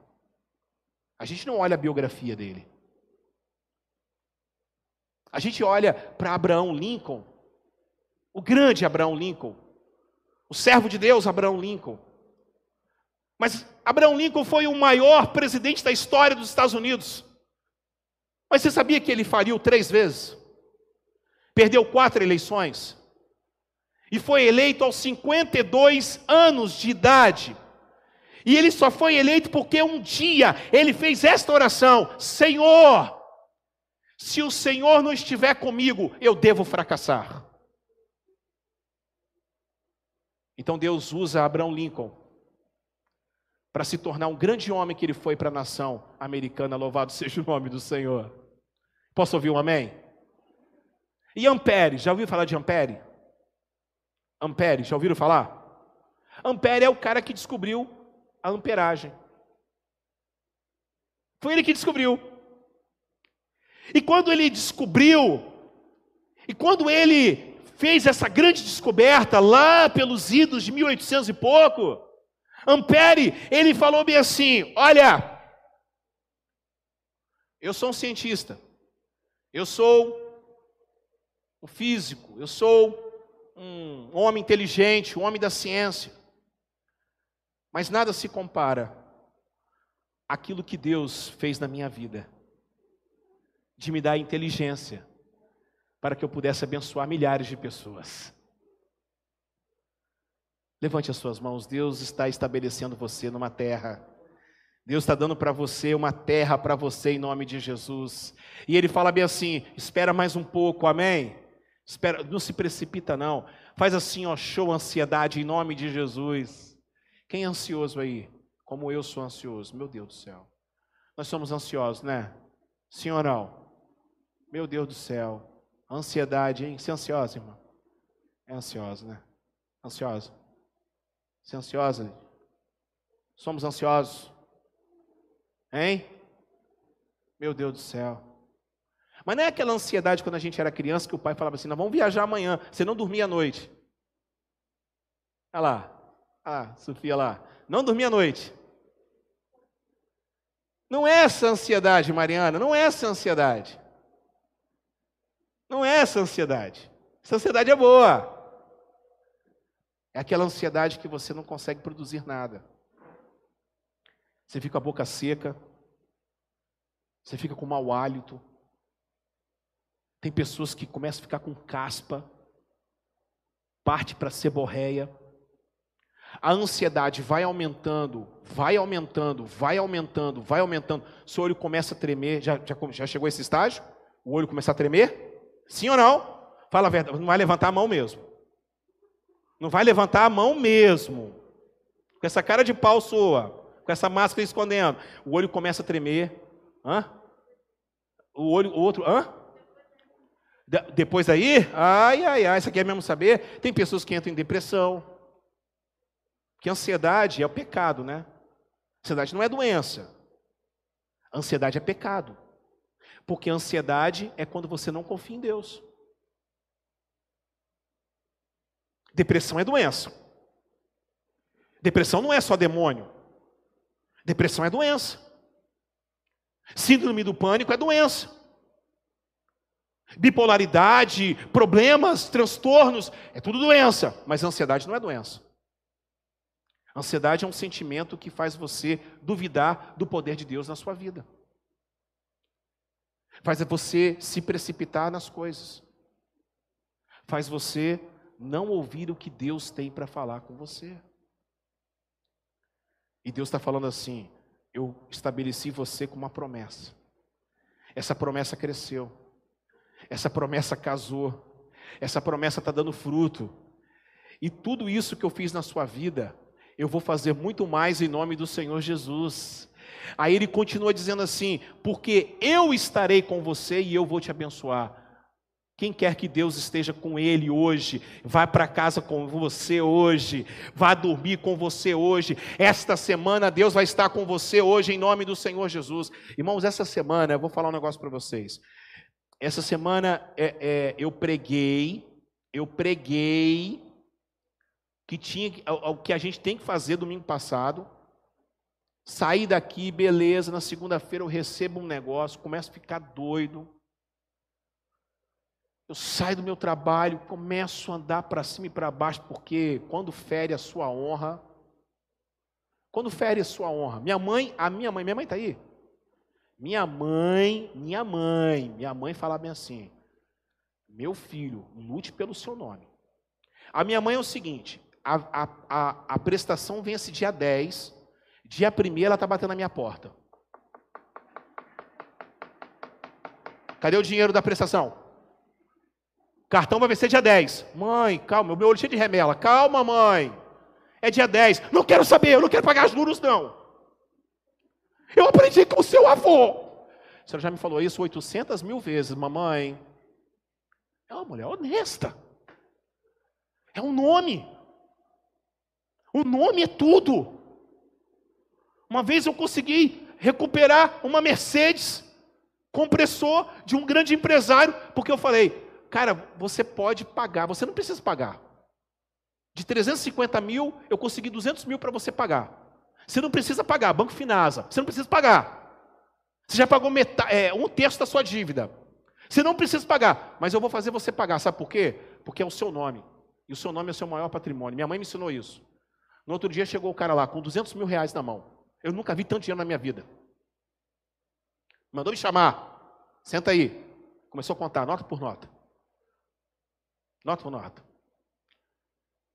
A gente não olha a biografia dele. A gente olha para Abraão Lincoln, o grande Abraão Lincoln, o servo de Deus Abraão Lincoln. Mas Abraão Lincoln foi o maior presidente da história dos Estados Unidos. Mas você sabia que ele faliu três vezes? Perdeu quatro eleições e foi eleito aos 52 anos de idade. E ele só foi eleito porque um dia ele fez esta oração: Senhor, se o Senhor não estiver comigo, eu devo fracassar. Então Deus usa Abraão Lincoln para se tornar um grande homem que ele foi para a nação americana, louvado seja o nome do Senhor. Posso ouvir um amém? E Ampere, já ouviu falar de Ampere? Ampere, já ouviram falar? Ampere é o cara que descobriu a amperagem. Foi ele que descobriu. E quando ele descobriu, e quando ele fez essa grande descoberta lá pelos idos de 1800 e pouco, Ampere, ele falou bem assim: Olha, eu sou um cientista, eu sou um físico, eu sou um homem inteligente, um homem da ciência. Mas nada se compara àquilo que Deus fez na minha vida, de me dar inteligência para que eu pudesse abençoar milhares de pessoas. Levante as suas mãos, Deus está estabelecendo você numa terra Deus está dando para você uma terra para você em nome de Jesus. E Ele fala bem assim: espera mais um pouco, amém? Espera, não se precipita não. Faz assim, ó, show ansiedade em nome de Jesus. Quem é ansioso aí? Como eu sou ansioso, meu Deus do céu. Nós somos ansiosos, né? Não? Meu Deus do céu. Ansiedade, hein? Você é ansiosa, irmã? É ansiosa, né? Ansiosa. Você é ansiosa? Somos ansiosos. Hein? Meu Deus do céu. Mas não é aquela ansiedade quando a gente era criança que o pai falava assim: nós vamos viajar amanhã, você não dormia à noite. Olha lá. Ah, Sofia lá. Não dormia à noite. Não é essa ansiedade, Mariana, não é essa ansiedade. Não é essa ansiedade. Essa ansiedade é boa. É aquela ansiedade que você não consegue produzir nada. Você fica com a boca seca. Você fica com mau hálito. Tem pessoas que começam a ficar com caspa. Parte para seborreia. A ansiedade vai aumentando, vai aumentando, vai aumentando, vai aumentando. Seu olho começa a tremer. Já, já, já chegou esse estágio? O olho começa a tremer? Sim ou não? Fala a verdade. Não vai levantar a mão mesmo. Não vai levantar a mão mesmo. Com essa cara de pau sua com essa máscara escondendo. O olho começa a tremer. Hã? O olho, o outro, hã? De, depois daí, ai, ai, ai, isso aqui é mesmo saber. Tem pessoas que entram em depressão. Que ansiedade é o pecado, né? Ansiedade não é doença. Ansiedade é pecado. Porque ansiedade é quando você não confia em Deus. Depressão é doença. Depressão não é só demônio. Depressão é doença. Síndrome do pânico é doença. Bipolaridade, problemas, transtornos, é tudo doença, mas ansiedade não é doença. Ansiedade é um sentimento que faz você duvidar do poder de Deus na sua vida. Faz você se precipitar nas coisas. Faz você não ouvir o que Deus tem para falar com você. E Deus está falando assim: eu estabeleci você com uma promessa. Essa promessa cresceu. Essa promessa casou. Essa promessa está dando fruto. E tudo isso que eu fiz na sua vida, eu vou fazer muito mais em nome do Senhor Jesus. Aí ele continua dizendo assim: porque eu estarei com você e eu vou te abençoar. Quem quer que Deus esteja com ele hoje, vá para casa com você hoje, vá dormir com você hoje. Esta semana Deus vai estar com você hoje em nome do Senhor Jesus. Irmãos, essa semana eu vou falar um negócio para vocês. Essa semana é, é, eu preguei, eu preguei que tinha o que a gente tem que fazer domingo passado. Saí daqui, beleza. Na segunda-feira eu recebo um negócio, começo a ficar doido. Eu saio do meu trabalho, começo a andar para cima e para baixo, porque quando fere a sua honra, quando fere a sua honra, minha mãe, a minha mãe, minha mãe está aí? Minha mãe, minha mãe, minha mãe fala bem assim: meu filho, lute pelo seu nome. A minha mãe é o seguinte: a, a, a, a prestação vence dia 10, dia 1 ela está batendo na minha porta. Cadê o dinheiro da prestação? Cartão vai vencer dia 10. Mãe, calma, meu olho cheio de remela. Calma, mãe. É dia 10. Não quero saber, eu não quero pagar juros, não. Eu aprendi com o seu avô. A senhora já me falou isso 800 mil vezes, mamãe. É uma mulher honesta. É um nome. O nome é tudo. Uma vez eu consegui recuperar uma Mercedes compressor de um grande empresário, porque eu falei, Cara, você pode pagar, você não precisa pagar. De 350 mil, eu consegui 200 mil para você pagar. Você não precisa pagar, Banco Finasa, você não precisa pagar. Você já pagou metade, é, um terço da sua dívida. Você não precisa pagar, mas eu vou fazer você pagar. Sabe por quê? Porque é o seu nome. E o seu nome é o seu maior patrimônio. Minha mãe me ensinou isso. No outro dia chegou o cara lá com 200 mil reais na mão. Eu nunca vi tanto dinheiro na minha vida. Mandou me chamar. Senta aí. Começou a contar, nota por nota. Nota por nota.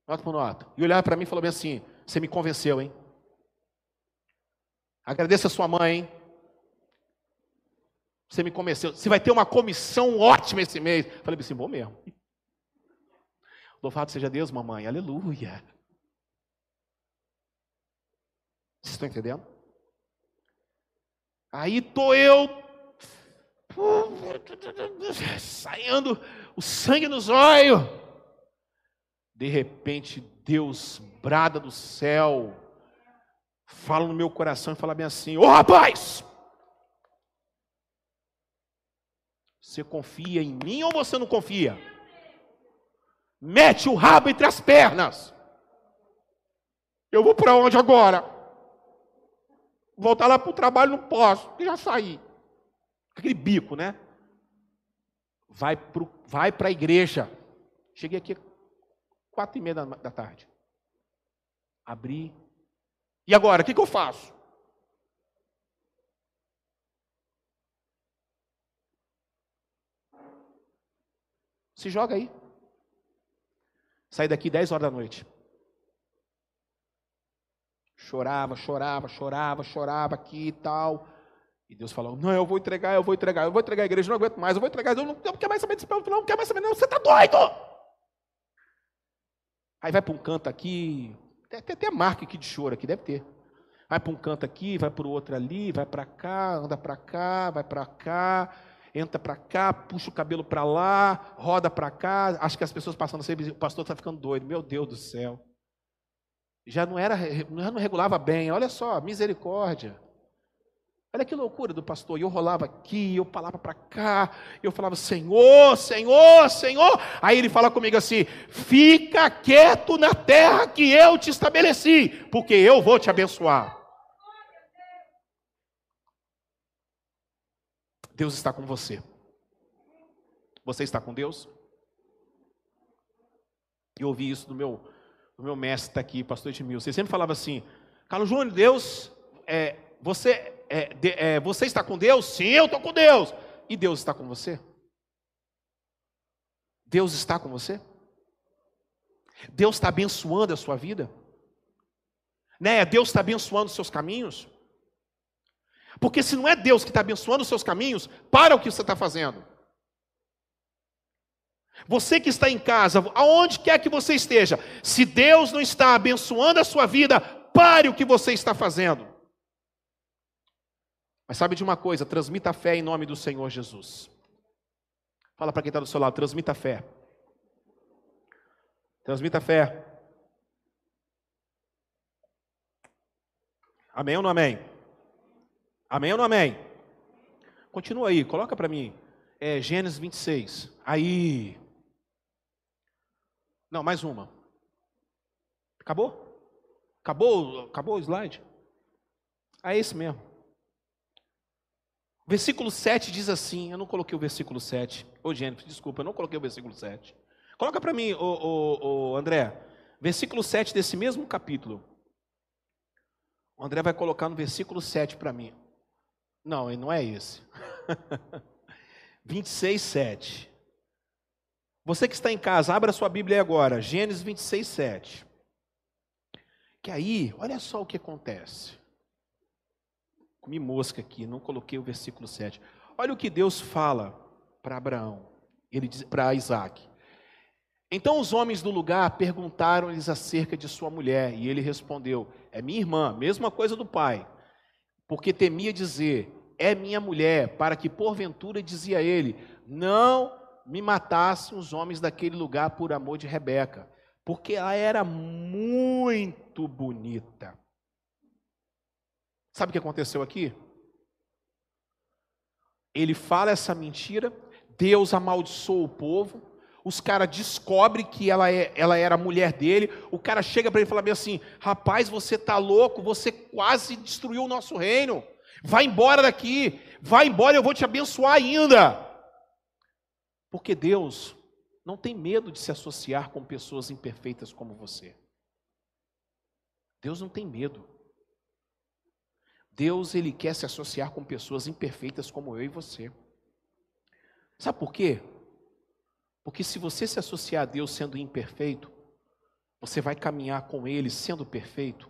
Nota por nota. E olhava para mim e falou bem assim: Você me convenceu, hein? Agradeça a sua mãe, hein? Você me convenceu. Você vai ter uma comissão ótima esse mês. Falei assim, vou mesmo. Louvado seja Deus, mamãe. Aleluia. Vocês estão entendendo? Aí tô eu saindo o sangue nos olhos. De repente, Deus brada do céu, fala no meu coração e fala bem assim: Ô oh, rapaz, você confia em mim ou você não confia? Mete o rabo entre as pernas. Eu vou para onde agora? Voltar lá para o trabalho não posso, já saí. Aquele bico, né? Vai para vai a igreja. Cheguei aqui quatro e meia da, da tarde. Abri. E agora, o que, que eu faço? Se joga aí. Saí daqui 10 horas da noite. Chorava, chorava, chorava, chorava aqui e tal. E Deus falou: Não, eu vou entregar, eu vou entregar, eu vou entregar a igreja, não aguento mais, eu vou entregar, eu não, eu não quero mais saber desse povo, não, quero mais saber, não, você está doido! Aí vai para um canto aqui, tem, até marca aqui de choro aqui, deve ter. Vai para um canto aqui, vai para o outro ali, vai para cá, anda para cá, vai para cá, entra para cá, puxa o cabelo para lá, roda para cá. Acho que as pessoas passando assim, o pastor está ficando doido. Meu Deus do céu. Já não era, já não regulava bem. Olha só, misericórdia. Olha que loucura do pastor. E eu rolava aqui, eu falava para cá, eu falava, Senhor, Senhor, Senhor. Aí ele fala comigo assim: fica quieto na terra que eu te estabeleci, porque eu vou te abençoar. Deus está com você. Você está com Deus? Eu ouvi isso do meu, do meu mestre tá aqui, pastor Edmil. Você sempre falava assim, Carlos Júnior, Deus, é, você, é, de, é, você está com Deus? Sim, eu estou com Deus. E Deus está com você? Deus está com você? Deus está abençoando a sua vida? Né? Deus está abençoando os seus caminhos? Porque se não é Deus que está abençoando os seus caminhos, para o que você está fazendo. Você que está em casa, aonde quer que você esteja, se Deus não está abençoando a sua vida, pare o que você está fazendo. Mas sabe de uma coisa, transmita a fé em nome do Senhor Jesus. Fala para quem está do seu lado, transmita a fé. Transmita a fé. Amém ou não amém? Amém ou não amém? Continua aí, coloca para mim. É, Gênesis 26. Aí. Não, mais uma. Acabou? Acabou, acabou o slide? É esse mesmo. Versículo 7 diz assim, eu não coloquei o versículo 7. Ô, Gênesis, desculpa, eu não coloquei o versículo 7. Coloca para mim, ô, ô, ô, André, versículo 7 desse mesmo capítulo. O André vai colocar no versículo 7 para mim. Não, não é esse. 26, 7. Você que está em casa, abra sua Bíblia agora, Gênesis 26, 7. Que aí, olha só o que acontece. Comi mosca aqui, não coloquei o versículo 7. Olha o que Deus fala para Abraão, ele diz para Isaac. Então os homens do lugar perguntaram-lhes acerca de sua mulher, e ele respondeu: É minha irmã, mesma coisa do pai porque temia dizer: É minha mulher, para que porventura dizia ele: Não me matassem os homens daquele lugar por amor de Rebeca, porque ela era muito bonita. Sabe o que aconteceu aqui? Ele fala essa mentira, Deus amaldiçoou o povo, os caras descobrem que ela, é, ela era a mulher dele, o cara chega para ele e fala bem assim: rapaz, você tá louco, você quase destruiu o nosso reino, vai embora daqui, vai embora, eu vou te abençoar ainda. Porque Deus não tem medo de se associar com pessoas imperfeitas como você. Deus não tem medo. Deus ele quer se associar com pessoas imperfeitas como eu e você. Sabe por quê? Porque se você se associar a Deus sendo imperfeito, você vai caminhar com Ele sendo perfeito,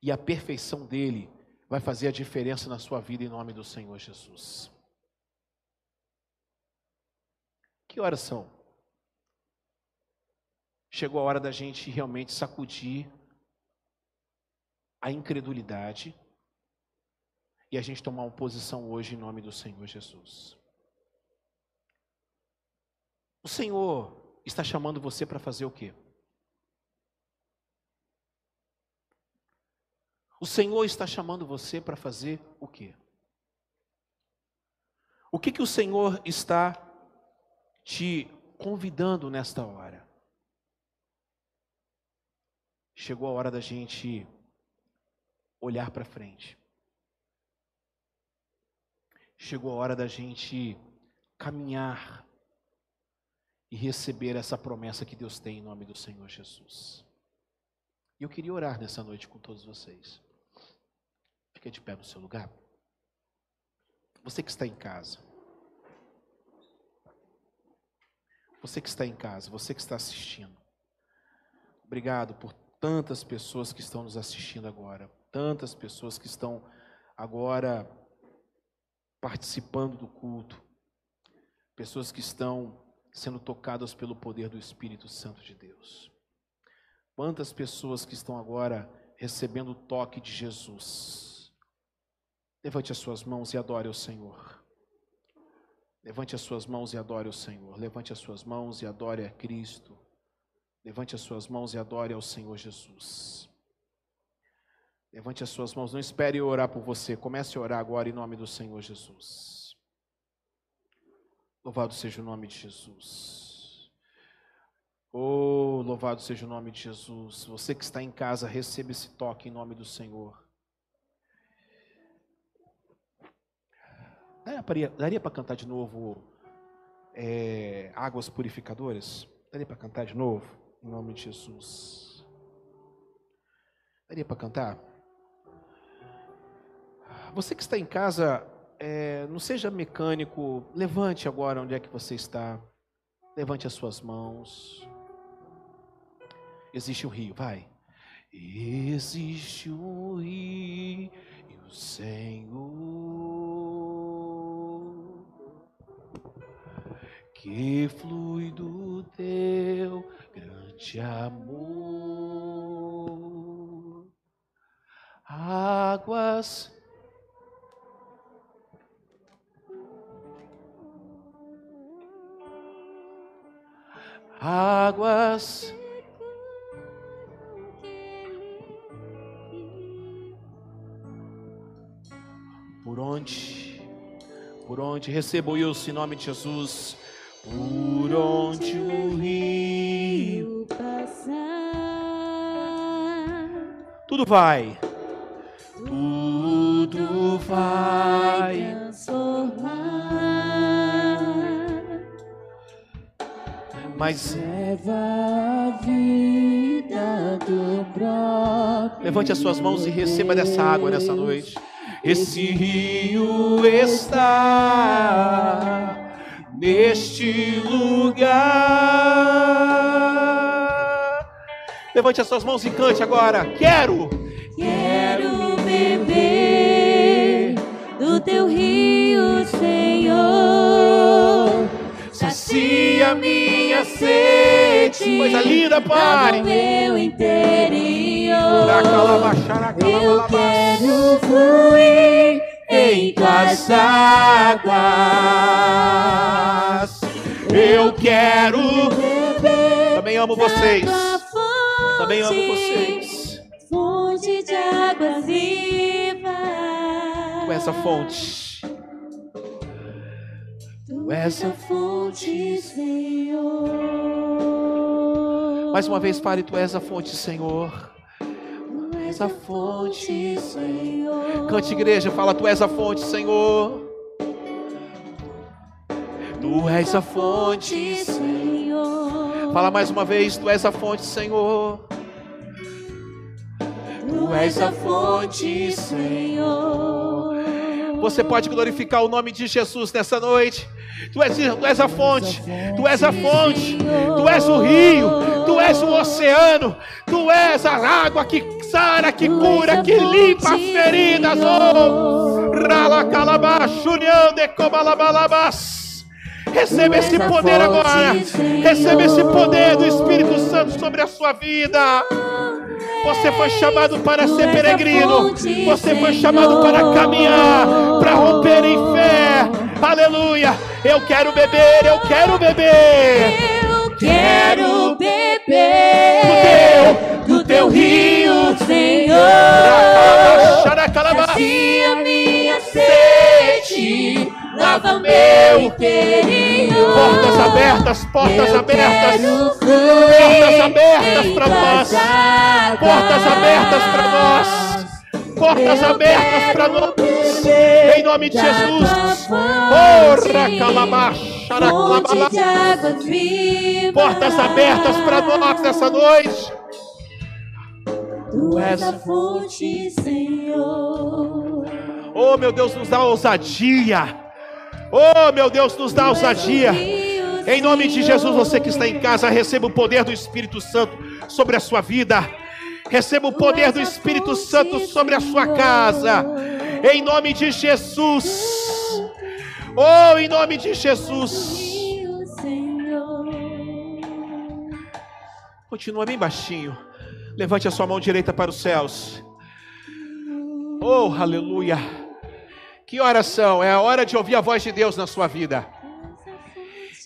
e a perfeição dele vai fazer a diferença na sua vida em nome do Senhor Jesus. Que horas são? Chegou a hora da gente realmente sacudir a incredulidade e a gente tomar uma posição hoje em nome do Senhor Jesus. O Senhor está chamando você para fazer o quê? O Senhor está chamando você para fazer o quê? O que que o Senhor está te convidando nesta hora? Chegou a hora da gente olhar para frente. Chegou a hora da gente caminhar e receber essa promessa que Deus tem em nome do Senhor Jesus. E eu queria orar nessa noite com todos vocês. Fica de pé no seu lugar. Você que está em casa. Você que está em casa, você que está assistindo. Obrigado por tantas pessoas que estão nos assistindo agora, tantas pessoas que estão agora participando do culto, pessoas que estão sendo tocadas pelo poder do Espírito Santo de Deus. Quantas pessoas que estão agora recebendo o toque de Jesus. Levante as suas mãos e adore o Senhor. Levante as suas mãos e adore o Senhor. Levante as suas mãos e adore a Cristo. Levante as suas mãos e adore ao Senhor Jesus. Levante as suas mãos, não espere orar por você, comece a orar agora em nome do Senhor Jesus. Louvado seja o nome de Jesus. Oh, louvado seja o nome de Jesus. Você que está em casa, receba esse toque em nome do Senhor. Daria para cantar de novo é, Águas Purificadoras? Daria para cantar de novo? Em nome de Jesus. Daria para cantar? Você que está em casa, é, não seja mecânico, levante agora onde é que você está. Levante as suas mãos. Existe um rio, vai. Existe um rio e o Senhor que flui do teu grande amor. Águas águas. Por onde, por onde recebo isso em nome de Jesus, por onde o rio passar, tudo vai, tudo vai mas leva a vida do próprio. Levante as suas mãos e receba dessa água nessa noite. Esse rio está neste lugar. Levante as suas mãos e cante agora. Quero, quero beber do teu rio, Senhor. Sacia minha minha sede. Coisa linda, Pai. Meu interior. Eu quero fluir em tuas águas. Eu quero. Também amo vocês. Também amo vocês. Fonte de águas vivas. Com essa fonte Tu és a fonte, Senhor. Mais uma vez, pare, Tu és a fonte, Senhor. Tu és a fonte, Senhor. Cante, igreja, fala, Tu és a fonte, Senhor. Tu és a fonte, Senhor. Fala mais uma vez, Tu és a fonte, Senhor. Tu és a fonte, Senhor. Você pode glorificar o nome de Jesus nessa noite. Tu és, tu és a fonte, tu és a fonte, tu és o rio, tu és o oceano, tu és a água que sara, que cura, que limpa as feridas. Oh, rala calabachunião de cobalabalabas. Receba esse poder agora. Receba esse poder do Espírito Santo sobre a sua vida. Você foi chamado para ser peregrino. Você foi chamado para caminhar, para romper em fé. Aleluia. Eu quero beber, eu quero beber. Eu quero beber do teu rio, Senhor. Sacia minha sede, lava meu interior. Portas abertas, portas Eu abertas. Portas abertas para nós. Portas abertas para nós. Portas Eu abertas para nós. Em nome de Jesus. Ora, vivas. Portas abertas para nós nessa noite. Tu és a fonte, Senhor. Oh, meu Deus, nos dá ousadia. Oh, meu Deus, nos dá ousadia. Em nome de Jesus, você que está em casa, receba o poder do Espírito Santo sobre a sua vida. Receba o poder do Espírito Santo sobre a sua casa. Em nome de Jesus. Oh, em nome de Jesus. Continua bem baixinho. Levante a sua mão direita para os céus. Oh, aleluia. Que oração? É a hora de ouvir a voz de Deus na sua vida.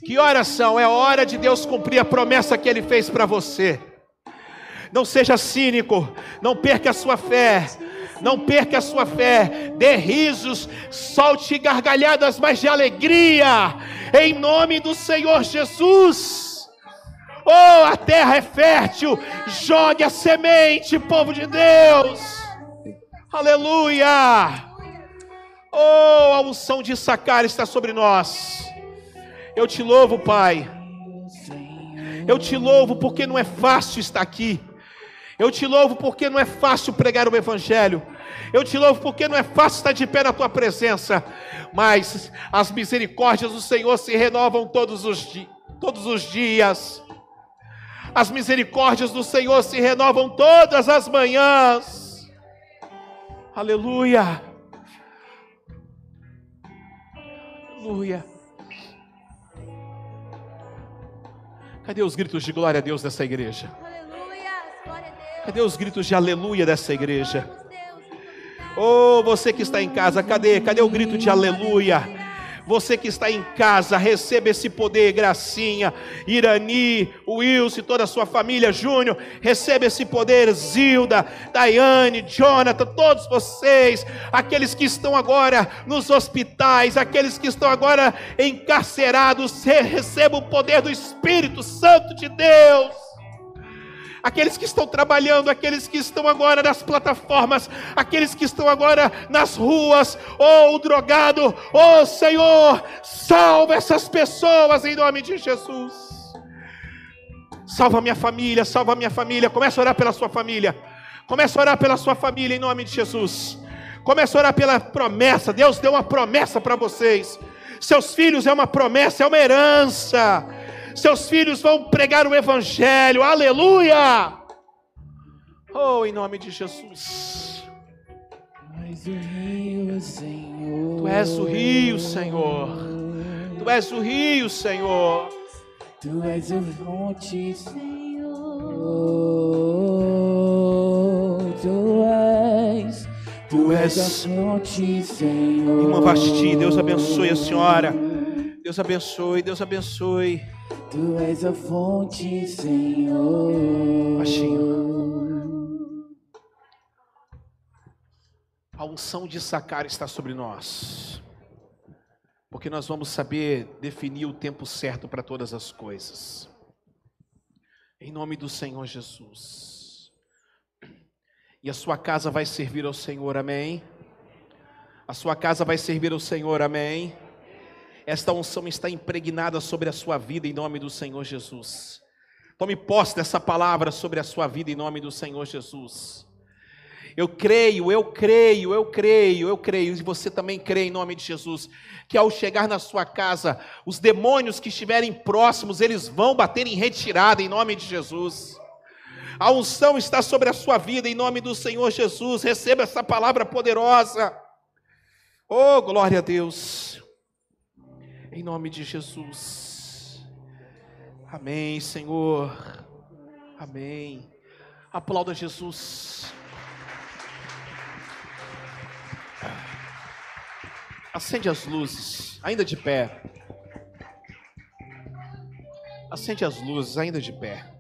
Que oração? É a hora de Deus cumprir a promessa que Ele fez para você. Não seja cínico, não perca a sua fé, não perca a sua fé. Dê risos, solte gargalhadas, mas de alegria, em nome do Senhor Jesus. Oh, a terra é fértil, jogue a semente, povo de Deus. Aleluia. Oh, a unção de sacar está sobre nós. Eu te louvo, Pai. Eu te louvo porque não é fácil estar aqui. Eu te louvo porque não é fácil pregar o Evangelho. Eu te louvo porque não é fácil estar de pé na tua presença. Mas as misericórdias do Senhor se renovam todos os, todos os dias. As misericórdias do Senhor se renovam todas as manhãs. Aleluia. Aleluia. Cadê os gritos de glória a Deus dessa igreja? Cadê os gritos de aleluia dessa igreja? Oh, você que está em casa, cadê? Cadê o grito de aleluia? Você que está em casa, receba esse poder, gracinha. Irani, Wilson toda a sua família, Júnior, receba esse poder, Zilda, Daiane, Jonathan, todos vocês, aqueles que estão agora nos hospitais, aqueles que estão agora encarcerados, re- receba o poder do Espírito Santo de Deus aqueles que estão trabalhando, aqueles que estão agora nas plataformas, aqueles que estão agora nas ruas, ou o drogado, oh Senhor, salva essas pessoas em nome de Jesus. Salva minha família, salva minha família. Começa a orar pela sua família. Começa a orar pela sua família em nome de Jesus. Começa a orar pela promessa. Deus deu uma promessa para vocês. Seus filhos é uma promessa, é uma herança. Seus filhos vão pregar o evangelho. Aleluia! Oh, em nome de Jesus. És o rio, Senhor. Tu és o rio, Senhor. Tu és o rio, Senhor. Tu és a fonte, Senhor. Tu és. Tu és a fonte, Senhor. Irmã Vasti, Deus abençoe a senhora. Deus abençoe, Deus abençoe. Tu és a fonte, Senhor. Baixinho. A unção de sacar está sobre nós. Porque nós vamos saber definir o tempo certo para todas as coisas. Em nome do Senhor Jesus. E a sua casa vai servir ao Senhor, amém? A sua casa vai servir ao Senhor, amém? Esta unção está impregnada sobre a sua vida em nome do Senhor Jesus. Tome posse dessa palavra sobre a sua vida em nome do Senhor Jesus. Eu creio, eu creio, eu creio, eu creio, e você também crê em nome de Jesus, que ao chegar na sua casa, os demônios que estiverem próximos, eles vão bater em retirada em nome de Jesus. A unção está sobre a sua vida em nome do Senhor Jesus. Receba essa palavra poderosa. Oh, glória a Deus. Em nome de Jesus. Amém, Senhor. Amém. Aplauda Jesus. Acende as luzes, ainda de pé. Acende as luzes, ainda de pé.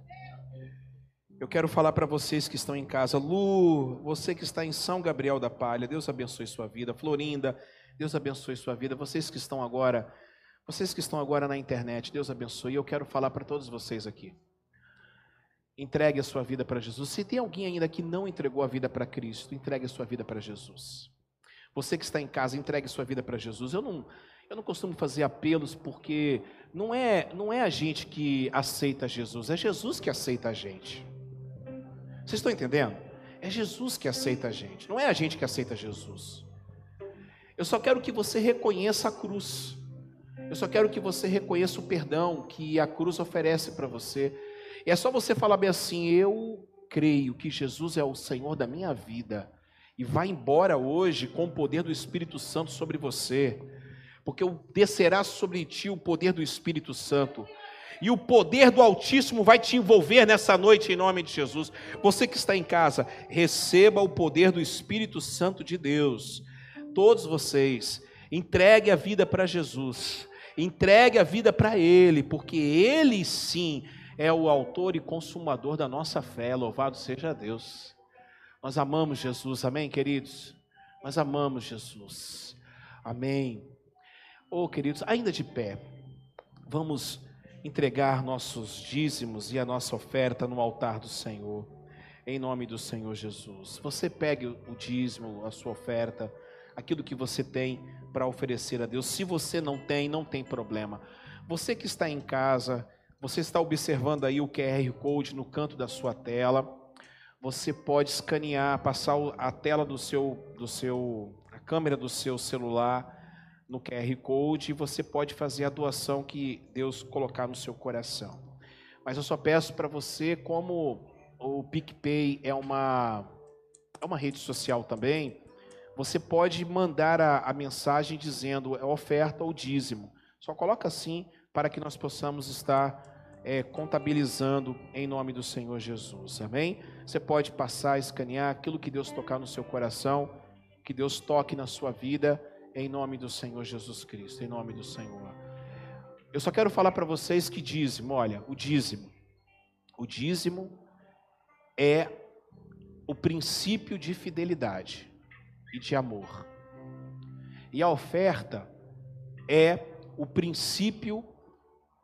Eu quero falar para vocês que estão em casa. Lu, você que está em São Gabriel da Palha, Deus abençoe sua vida. Florinda, Deus abençoe sua vida. Vocês que estão agora, vocês que estão agora na internet, Deus abençoe. Eu quero falar para todos vocês aqui. Entregue a sua vida para Jesus. Se tem alguém ainda que não entregou a vida para Cristo, entregue a sua vida para Jesus. Você que está em casa, entregue sua vida para Jesus. Eu não, eu não costumo fazer apelos porque não é, não é a gente que aceita Jesus, é Jesus que aceita a gente. Vocês estão entendendo? É Jesus que aceita a gente, não é a gente que aceita Jesus. Eu só quero que você reconheça a cruz. Eu só quero que você reconheça o perdão que a cruz oferece para você. E é só você falar bem assim: eu creio que Jesus é o Senhor da minha vida e vá embora hoje com o poder do Espírito Santo sobre você, porque descerá sobre ti o poder do Espírito Santo. E o poder do Altíssimo vai te envolver nessa noite em nome de Jesus. Você que está em casa, receba o poder do Espírito Santo de Deus. Todos vocês, entregue a vida para Jesus. Entregue a vida para Ele, porque Ele sim é o autor e consumador da nossa fé. Louvado seja Deus. Nós amamos Jesus, amém, queridos? Nós amamos Jesus, amém. Oh, queridos, ainda de pé, vamos entregar nossos dízimos e a nossa oferta no altar do Senhor, em nome do Senhor Jesus. Você pegue o dízimo, a sua oferta, aquilo que você tem para oferecer a Deus. Se você não tem, não tem problema. Você que está em casa, você está observando aí o QR Code no canto da sua tela você pode escanear, passar a tela do seu, do seu, a câmera do seu celular no QR Code e você pode fazer a doação que Deus colocar no seu coração. Mas eu só peço para você, como o PicPay é uma, é uma rede social também, você pode mandar a, a mensagem dizendo é oferta ou dízimo. Só coloca assim para que nós possamos estar é, contabilizando em nome do Senhor Jesus. Amém? Você pode passar, escanear aquilo que Deus tocar no seu coração, que Deus toque na sua vida, em nome do Senhor Jesus Cristo, em nome do Senhor. Eu só quero falar para vocês que dízimo, olha, o dízimo. O dízimo é o princípio de fidelidade e de amor. E a oferta é o princípio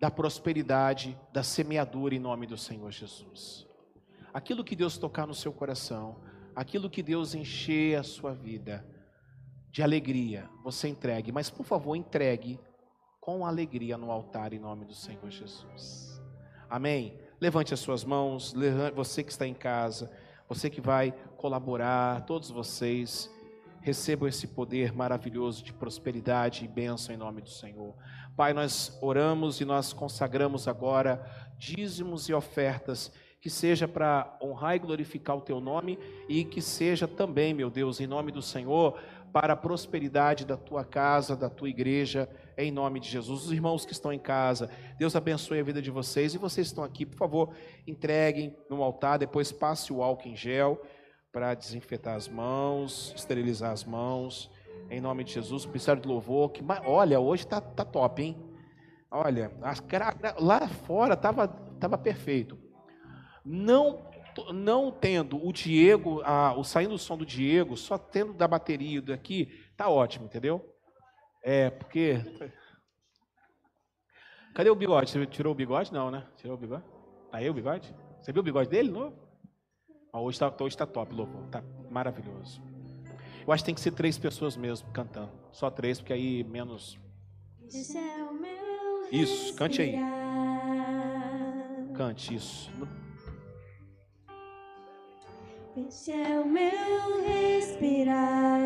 da prosperidade, da semeadura em nome do Senhor Jesus. Aquilo que Deus tocar no seu coração, aquilo que Deus encher a sua vida de alegria, você entregue, mas por favor, entregue com alegria no altar em nome do Senhor Jesus. Amém? Levante as suas mãos, você que está em casa, você que vai colaborar, todos vocês recebam esse poder maravilhoso de prosperidade e bênção em nome do Senhor. Pai, nós oramos e nós consagramos agora dízimos e ofertas, que seja para honrar e glorificar o teu nome e que seja também, meu Deus, em nome do Senhor, para a prosperidade da tua casa, da tua igreja, em nome de Jesus. Os irmãos que estão em casa, Deus abençoe a vida de vocês e vocês estão aqui, por favor, entreguem no altar, depois passe o álcool em gel para desinfetar as mãos, esterilizar as mãos. Em nome de Jesus, o ministério de louvor, que olha, hoje tá, tá top, hein? Olha, as, lá fora tava, tava perfeito. Não não tendo o Diego, a, o saindo o som do Diego, só tendo da bateria daqui, tá ótimo, entendeu? É, porque Cadê o bigode? Você tirou o bigode? Não, né? Tirou o bigode? Tá aí o bigode? Você viu o bigode dele novo? Hoje está hoje tá top, louvor. Tá maravilhoso. Eu acho que tem que ser três pessoas mesmo cantando. Só três, porque aí menos. É isso, cante aí. Cante isso. Este é o meu respirar.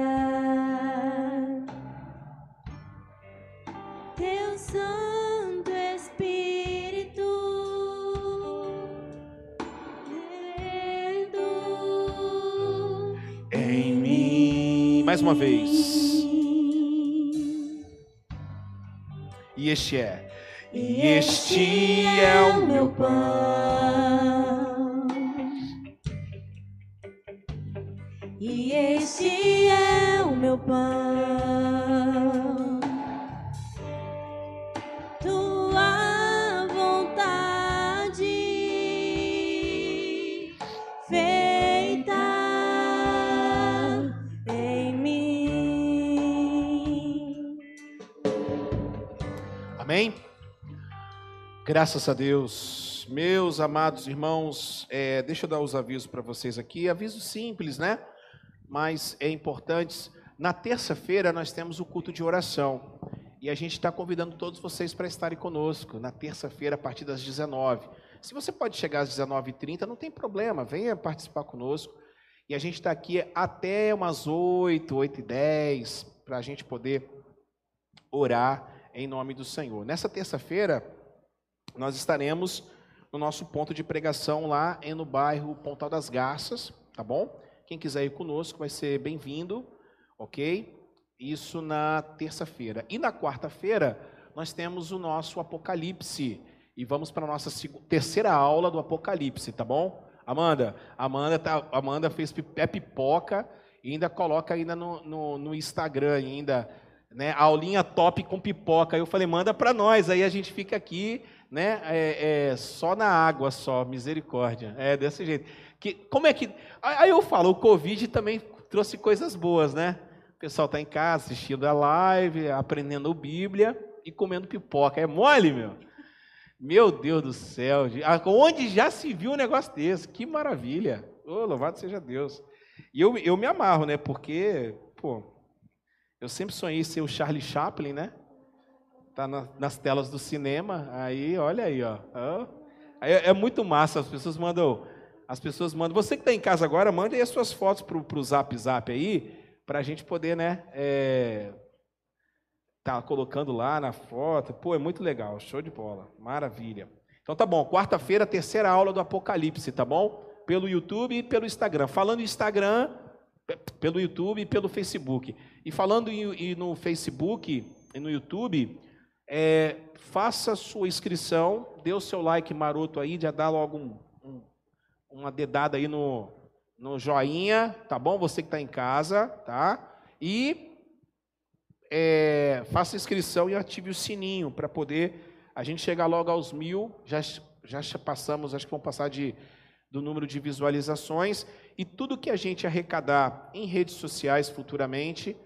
Teu Santo Espírito. Mais uma vez. E este é. E este é o meu pão. E este é o meu pão. Graças a Deus. Meus amados irmãos, é, deixa eu dar os avisos para vocês aqui. Avisos simples, né? Mas é importantes. Na terça-feira nós temos o culto de oração. E a gente está convidando todos vocês para estarem conosco na terça-feira, a partir das 19. Se você pode chegar às 19h30, não tem problema, venha participar conosco. E a gente está aqui até umas 8, 8 e 10, para a gente poder orar em nome do Senhor. Nessa terça-feira, nós estaremos no nosso ponto de pregação lá no bairro Pontal das Garças, tá bom? Quem quiser ir conosco vai ser bem-vindo, ok? Isso na terça-feira. E na quarta-feira, nós temos o nosso Apocalipse. E vamos para a nossa terceira aula do Apocalipse, tá bom? Amanda, Amanda, tá, Amanda fez é pipoca e ainda coloca ainda no, no, no Instagram ainda, né? Aulinha top com pipoca. Aí eu falei, manda para nós. Aí a gente fica aqui, né? É, é, só na água, só misericórdia. É desse jeito. Que, como é que? Aí eu falo, o Covid também trouxe coisas boas, né? O pessoal está em casa assistindo a live, aprendendo Bíblia e comendo pipoca. É mole, meu. Meu Deus do céu. Ah, Onde já se viu um negócio desse? Que maravilha. Oh, louvado seja Deus. E eu, eu me amarro, né? Porque, pô, eu sempre sonhei ser o Charlie Chaplin, né? Tá na- nas telas do cinema. Aí, olha aí, ó. É, é muito massa. As pessoas mandam. As pessoas mandam. Você que está em casa agora, manda aí as suas fotos pro, pro Zap Zap aí, para a gente poder, né? É, tá colocando lá na foto. Pô, é muito legal. Show de bola. Maravilha. Então tá bom. Quarta-feira, terceira aula do Apocalipse, tá bom? Pelo YouTube e pelo Instagram. Falando em Instagram, pe- pelo YouTube e pelo Facebook. E falando em- e no Facebook e no YouTube, é, faça sua inscrição, dê o seu like maroto aí, já dá logo um- um- uma dedada aí no, no joinha, tá bom? Você que está em casa, tá? E é, faça inscrição e ative o sininho para poder a gente chegar logo aos mil. Já, já passamos, acho que vamos passar de, do número de visualizações. E tudo que a gente arrecadar em redes sociais futuramente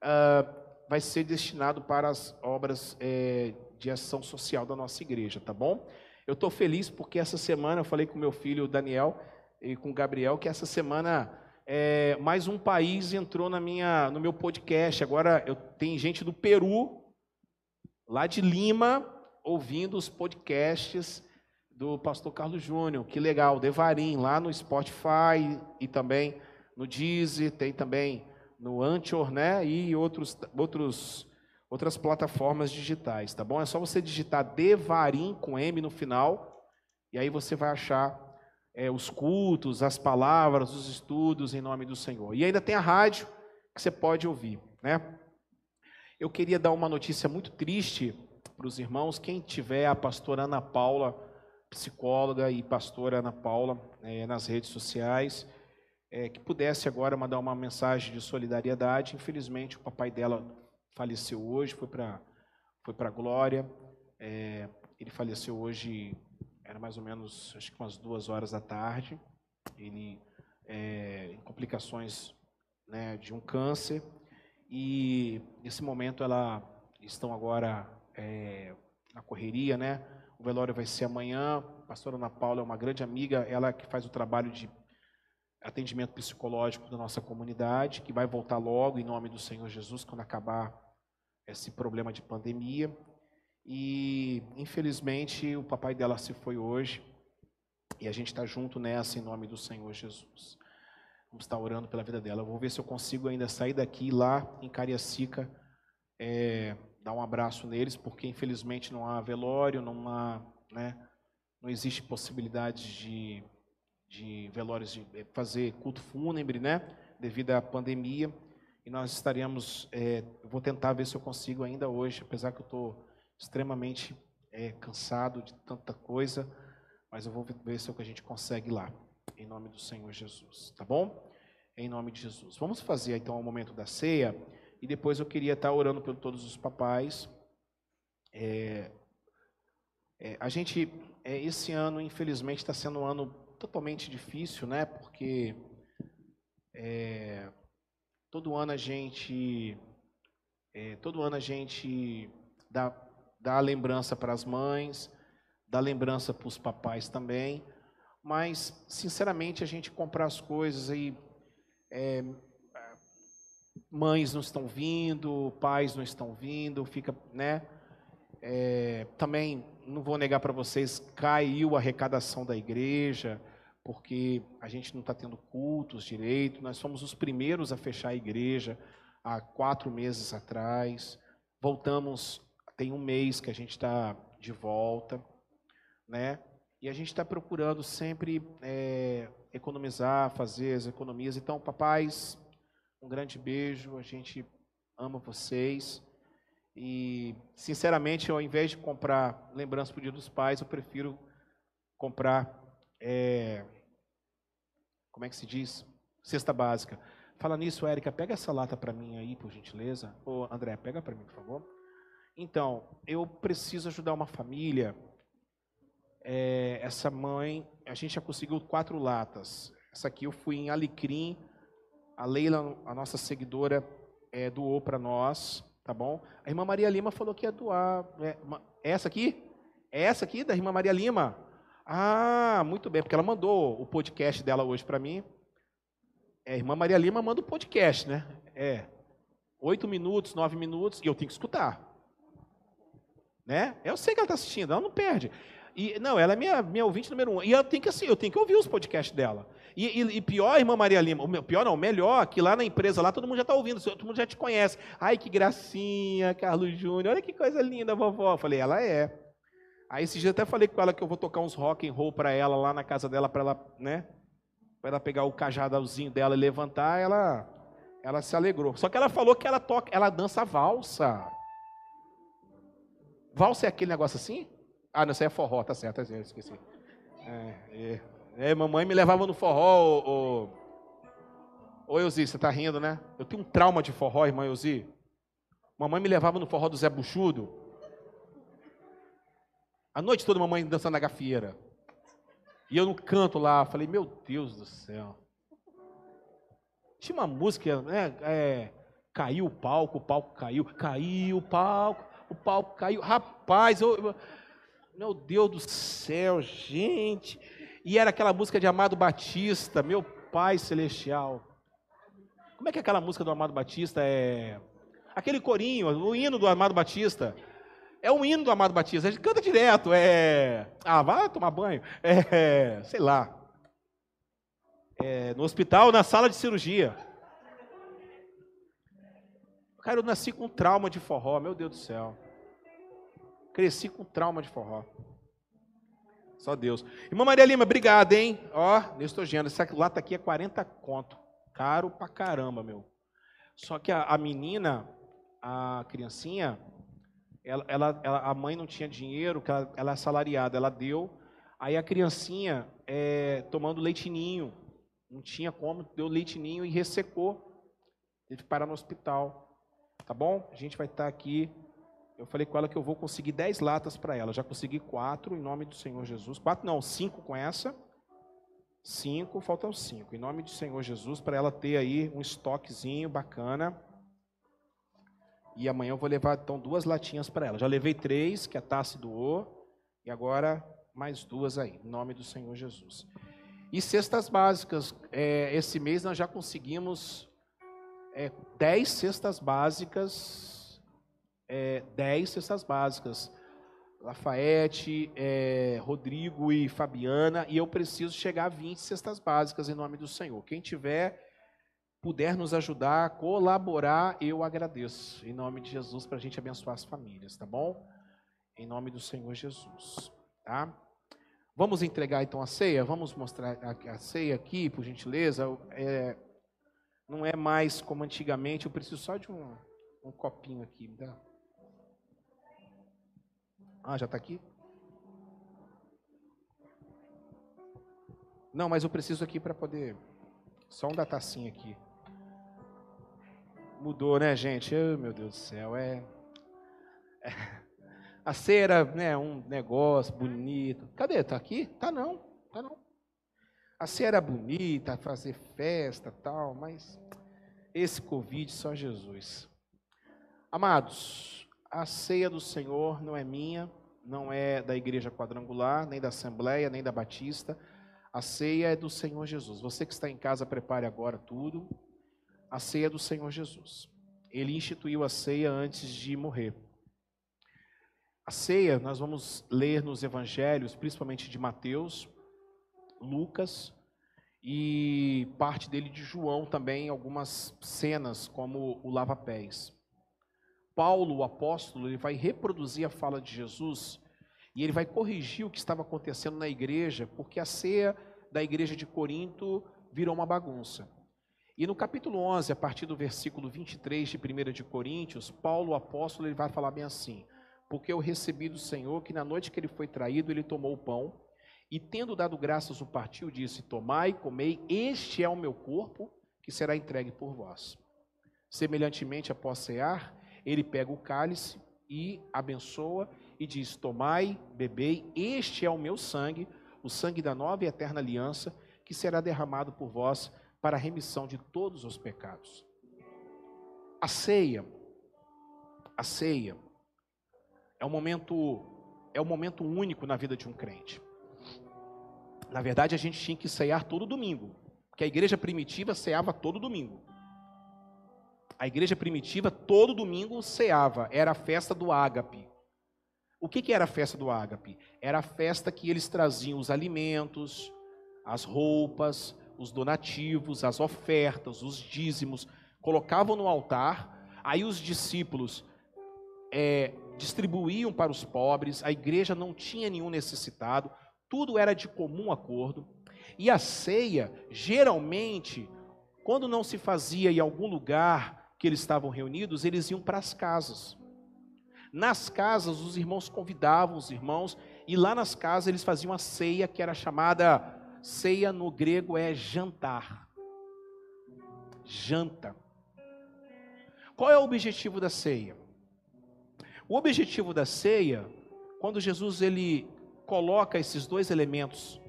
ah, vai ser destinado para as obras eh, de ação social da nossa igreja, tá bom? Eu estou feliz porque essa semana eu falei com meu filho Daniel e com o Gabriel que essa semana eh, mais um país entrou na minha, no meu podcast. Agora eu tem gente do Peru, lá de Lima, ouvindo os podcasts do pastor Carlos Júnior. Que legal, Devarim, lá no Spotify e também no Deezer, tem também no Anchor, né? E outros, outros, outras plataformas digitais, tá bom? É só você digitar Devarim com M no final, e aí você vai achar é, os cultos, as palavras, os estudos em nome do Senhor. E ainda tem a rádio que você pode ouvir, né? Eu queria dar uma notícia muito triste para os irmãos. Quem tiver a pastora Ana Paula, psicóloga e pastora Ana Paula eh, nas redes sociais, eh, que pudesse agora mandar uma mensagem de solidariedade. Infelizmente, o papai dela faleceu hoje, foi para foi a glória. Eh, ele faleceu hoje, era mais ou menos, acho que umas duas horas da tarde. Ele, eh, em complicações né, de um câncer. E nesse momento ela estão agora é, na correria, né? O velório vai ser amanhã. A pastora Ana Paula é uma grande amiga, ela que faz o trabalho de atendimento psicológico da nossa comunidade, que vai voltar logo em nome do Senhor Jesus quando acabar esse problema de pandemia. E infelizmente o papai dela se foi hoje e a gente está junto nessa em nome do Senhor Jesus. Vamos estar orando pela vida dela. Eu vou ver se eu consigo ainda sair daqui lá em Cariacica, é, dar um abraço neles, porque infelizmente não há velório, não há, né, não existe possibilidade de, de velórios de é, fazer culto fúnebre, né, devido à pandemia. E nós estaremos, é, eu vou tentar ver se eu consigo ainda hoje, apesar que eu estou extremamente é, cansado de tanta coisa, mas eu vou ver se é o que a gente consegue lá, em nome do Senhor Jesus, tá bom? Em nome de Jesus. Vamos fazer então o momento da ceia, e depois eu queria estar orando por todos os papais. É, a gente, esse ano, infelizmente, está sendo um ano totalmente difícil, né? Porque é, Todo ano a gente, é, todo ano a gente dá, dá lembrança para as mães, dá lembrança para os papais também, mas sinceramente a gente comprar as coisas aí, é, mães não estão vindo, pais não estão vindo, fica, né? É, também não vou negar para vocês, caiu a arrecadação da igreja porque a gente não está tendo cultos direito. Nós fomos os primeiros a fechar a igreja há quatro meses atrás. Voltamos, tem um mês que a gente está de volta, né? E a gente está procurando sempre é, economizar, fazer as economias. Então, papais, um grande beijo. A gente ama vocês. E, sinceramente, ao invés de comprar lembrança para o Dia dos Pais, eu prefiro comprar é, como é que se diz? Cesta básica. Fala nisso, Érica, pega essa lata para mim aí, por gentileza. Ô, André, pega para mim, por favor. Então, eu preciso ajudar uma família. É, essa mãe, a gente já conseguiu quatro latas. Essa aqui eu fui em Alecrim. A Leila, a nossa seguidora, é, doou para nós, tá bom? A irmã Maria Lima falou que ia doar. É, essa aqui? É essa aqui da irmã Maria Lima? Ah, muito bem, porque ela mandou o podcast dela hoje para mim. É, a irmã Maria Lima manda o podcast, né? É. Oito minutos, nove minutos, e eu tenho que escutar. Né? Eu sei que ela está assistindo, ela não perde. E, não, ela é minha, minha ouvinte número um. E eu tenho que, assim, eu tenho que ouvir os podcasts dela. E, e, e pior, irmã Maria Lima, pior não, melhor, que lá na empresa, lá todo mundo já está ouvindo, todo mundo já te conhece. Ai, que gracinha, Carlos Júnior, olha que coisa linda, vovó. Eu falei, ela é. Aí esses dias até falei com ela que eu vou tocar uns rock and roll para ela lá na casa dela para ela, né? Para ela pegar o cajadãozinho dela e levantar, ela ela se alegrou. Só que ela falou que ela toca, ela dança valsa. Valsa é aquele negócio assim? Ah, não, isso aí é forró, tá certo, eu esqueci. É, é, é, mamãe me levava no forró, ô, ô, ô Euzi, você tá rindo, né? Eu tenho um trauma de forró, irmã Euzi. Mamãe me levava no forró do Zé Buchudo. A noite toda mamãe dançando na gafieira. E eu no canto lá, falei, meu Deus do céu. Tinha uma música, né? É, caiu o palco, o palco caiu, caiu o palco, o palco caiu. Rapaz, eu, meu Deus do céu, gente. E era aquela música de Amado Batista, meu Pai Celestial. Como é que é aquela música do Amado Batista? É aquele corinho, o hino do Amado Batista. É um hino do Amado Batista. A gente canta direto. É. Ah, vai tomar banho. É. Sei lá. É, no hospital, na sala de cirurgia. Cara, eu nasci com trauma de forró, meu Deus do céu. Cresci com trauma de forró. Só Deus. Irmã Maria Lima, obrigado, hein? Ó, Neustogênio, essa lata aqui é 40 conto. Caro pra caramba, meu. Só que a, a menina, a criancinha, ela, ela, ela, a mãe não tinha dinheiro, ela, ela é salariada, ela deu. Aí a criancinha é, tomando leitinho, não tinha como, deu leitinho e ressecou. Teve que parar no hospital. Tá bom? A gente vai estar aqui. Eu falei com ela que eu vou conseguir 10 latas para ela. Já consegui quatro em nome do Senhor Jesus. Quatro não, cinco com essa. Cinco, faltam cinco. Em nome do Senhor Jesus, para ela ter aí um estoquezinho bacana. E amanhã eu vou levar então duas latinhas para ela. Já levei três, que a Tassi doou, e agora mais duas aí, em nome do Senhor Jesus. E cestas básicas. É, esse mês nós já conseguimos é, dez cestas básicas. É, dez cestas básicas. Lafayette, é, Rodrigo e Fabiana, e eu preciso chegar a 20 cestas básicas em nome do Senhor. Quem tiver, puder nos ajudar, colaborar, eu agradeço. Em nome de Jesus, para a gente abençoar as famílias, tá bom? Em nome do Senhor Jesus, tá? Vamos entregar então a ceia? Vamos mostrar a, a ceia aqui, por gentileza. É, não é mais como antigamente, eu preciso só de um, um copinho aqui. Me dá. Ah, já está aqui? Não, mas eu preciso aqui para poder. Só um da tacinha aqui. Mudou, né, gente? Oh, meu Deus do céu, é. é... A cera, né, um negócio bonito. Cadê? Tá aqui? Tá não, tá não. A cera bonita, fazer festa, tal, mas esse Covid só Jesus. Amados, a ceia do Senhor não é minha, não é da igreja quadrangular, nem da Assembleia, nem da Batista. A ceia é do Senhor Jesus. Você que está em casa, prepare agora tudo. A ceia é do Senhor Jesus. Ele instituiu a ceia antes de morrer. A ceia, nós vamos ler nos evangelhos, principalmente de Mateus, Lucas e parte dele de João também, algumas cenas, como o lava-pés. Paulo, o apóstolo, ele vai reproduzir a fala de Jesus e ele vai corrigir o que estava acontecendo na igreja, porque a ceia da igreja de Corinto virou uma bagunça. E no capítulo 11, a partir do versículo 23 de 1 de Coríntios, Paulo, o apóstolo, ele vai falar bem assim: Porque eu recebi do Senhor que na noite que ele foi traído, ele tomou o pão e, tendo dado graças, o partiu, disse: Tomai, comei, este é o meu corpo que será entregue por vós. Semelhantemente, após cear, ele pega o cálice e abençoa e diz: Tomai, bebei, este é o meu sangue, o sangue da nova e eterna aliança, que será derramado por vós para a remissão de todos os pecados. A ceia, a ceia é um momento é um momento único na vida de um crente. Na verdade, a gente tinha que ceiar todo domingo, porque a igreja primitiva ceava todo domingo. A igreja primitiva, todo domingo, ceava. Era a festa do ágape. O que, que era a festa do ágape? Era a festa que eles traziam os alimentos, as roupas, os donativos, as ofertas, os dízimos, colocavam no altar, aí os discípulos é, distribuíam para os pobres, a igreja não tinha nenhum necessitado, tudo era de comum acordo. E a ceia, geralmente, quando não se fazia em algum lugar que eles estavam reunidos, eles iam para as casas. Nas casas, os irmãos convidavam os irmãos, e lá nas casas eles faziam a ceia, que era chamada ceia no grego é jantar. Janta. Qual é o objetivo da ceia? O objetivo da ceia, quando Jesus ele coloca esses dois elementos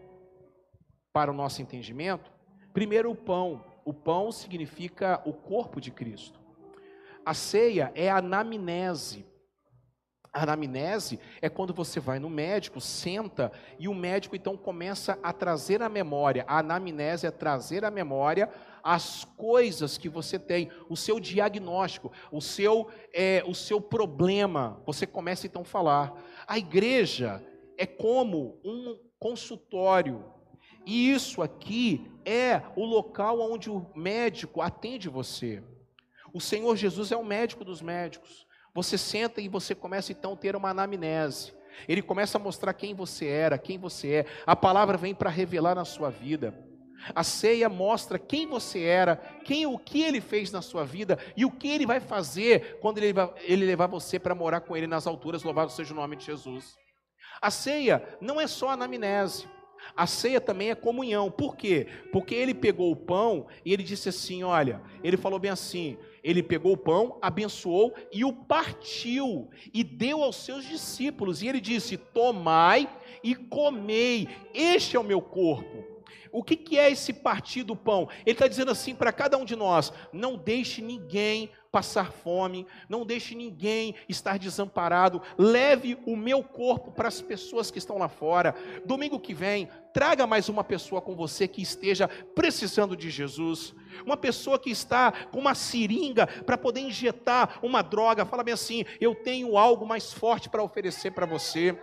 para o nosso entendimento, primeiro o pão. O pão significa o corpo de Cristo. A ceia é a anamnese. A anamnese é quando você vai no médico, senta e o médico então começa a trazer a memória. A anamnese é trazer a memória as coisas que você tem, o seu diagnóstico, o seu, é, o seu problema. Você começa então a falar. A igreja é como um consultório. E isso aqui é o local onde o médico atende você. O Senhor Jesus é o médico dos médicos. Você senta e você começa então a ter uma anamnese. Ele começa a mostrar quem você era, quem você é. A palavra vem para revelar na sua vida. A ceia mostra quem você era, quem o que ele fez na sua vida e o que ele vai fazer quando ele, ele levar você para morar com ele nas alturas. Louvado seja o nome de Jesus. A ceia não é só anamnese. A ceia também é comunhão. Por quê? Porque ele pegou o pão e ele disse assim: olha, ele falou bem assim: ele pegou o pão, abençoou e o partiu e deu aos seus discípulos. E ele disse: Tomai e comei, este é o meu corpo. O que, que é esse partir do pão? Ele está dizendo assim para cada um de nós: não deixe ninguém passar fome, não deixe ninguém estar desamparado. Leve o meu corpo para as pessoas que estão lá fora. Domingo que vem, traga mais uma pessoa com você que esteja precisando de Jesus. Uma pessoa que está com uma seringa para poder injetar uma droga. Fala bem assim: eu tenho algo mais forte para oferecer para você.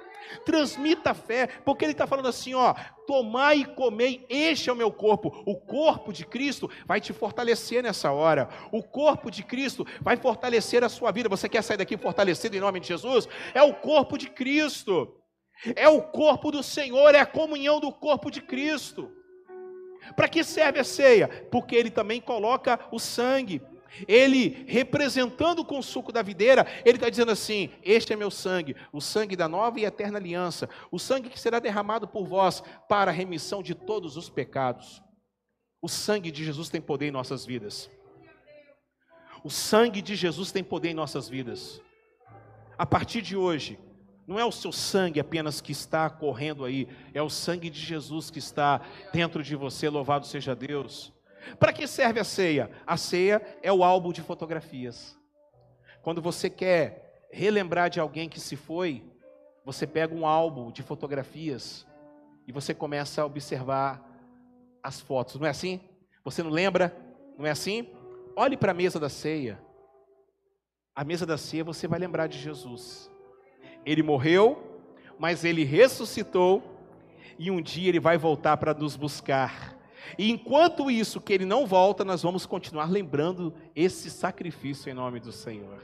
Transmita a fé, porque ele está falando assim: ó, tomai e comei, este é o meu corpo. O corpo de Cristo vai te fortalecer nessa hora. O corpo de Cristo vai fortalecer a sua vida. Você quer sair daqui fortalecido em nome de Jesus? É o corpo de Cristo. É o corpo do Senhor, é a comunhão do corpo de Cristo. Para que serve a ceia? Porque ele também coloca o sangue. Ele, representando com o suco da videira, ele está dizendo assim: Este é meu sangue, o sangue da nova e eterna aliança, o sangue que será derramado por vós para a remissão de todos os pecados. O sangue de Jesus tem poder em nossas vidas. O sangue de Jesus tem poder em nossas vidas. A partir de hoje, não é o seu sangue apenas que está correndo aí, é o sangue de Jesus que está dentro de você, louvado seja Deus. Para que serve a ceia? A ceia é o álbum de fotografias. Quando você quer relembrar de alguém que se foi, você pega um álbum de fotografias e você começa a observar as fotos, não é assim? Você não lembra? Não é assim? Olhe para a mesa da ceia. A mesa da ceia você vai lembrar de Jesus. Ele morreu, mas ele ressuscitou e um dia ele vai voltar para nos buscar. E enquanto isso, que ele não volta, nós vamos continuar lembrando esse sacrifício em nome do Senhor.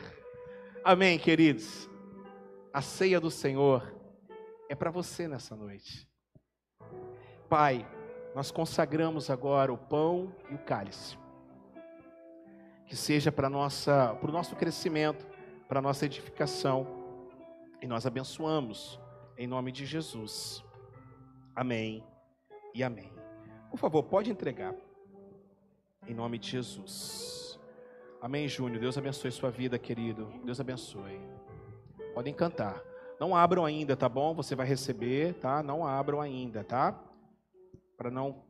Amém, queridos? A ceia do Senhor é para você nessa noite. Pai, nós consagramos agora o pão e o cálice. Que seja para o nosso crescimento, para a nossa edificação. E nós abençoamos em nome de Jesus. Amém e amém. Por favor, pode entregar. Em nome de Jesus. Amém, Júnior. Deus abençoe sua vida, querido. Deus abençoe. Podem cantar. Não abram ainda, tá bom? Você vai receber, tá? Não abram ainda, tá? Para não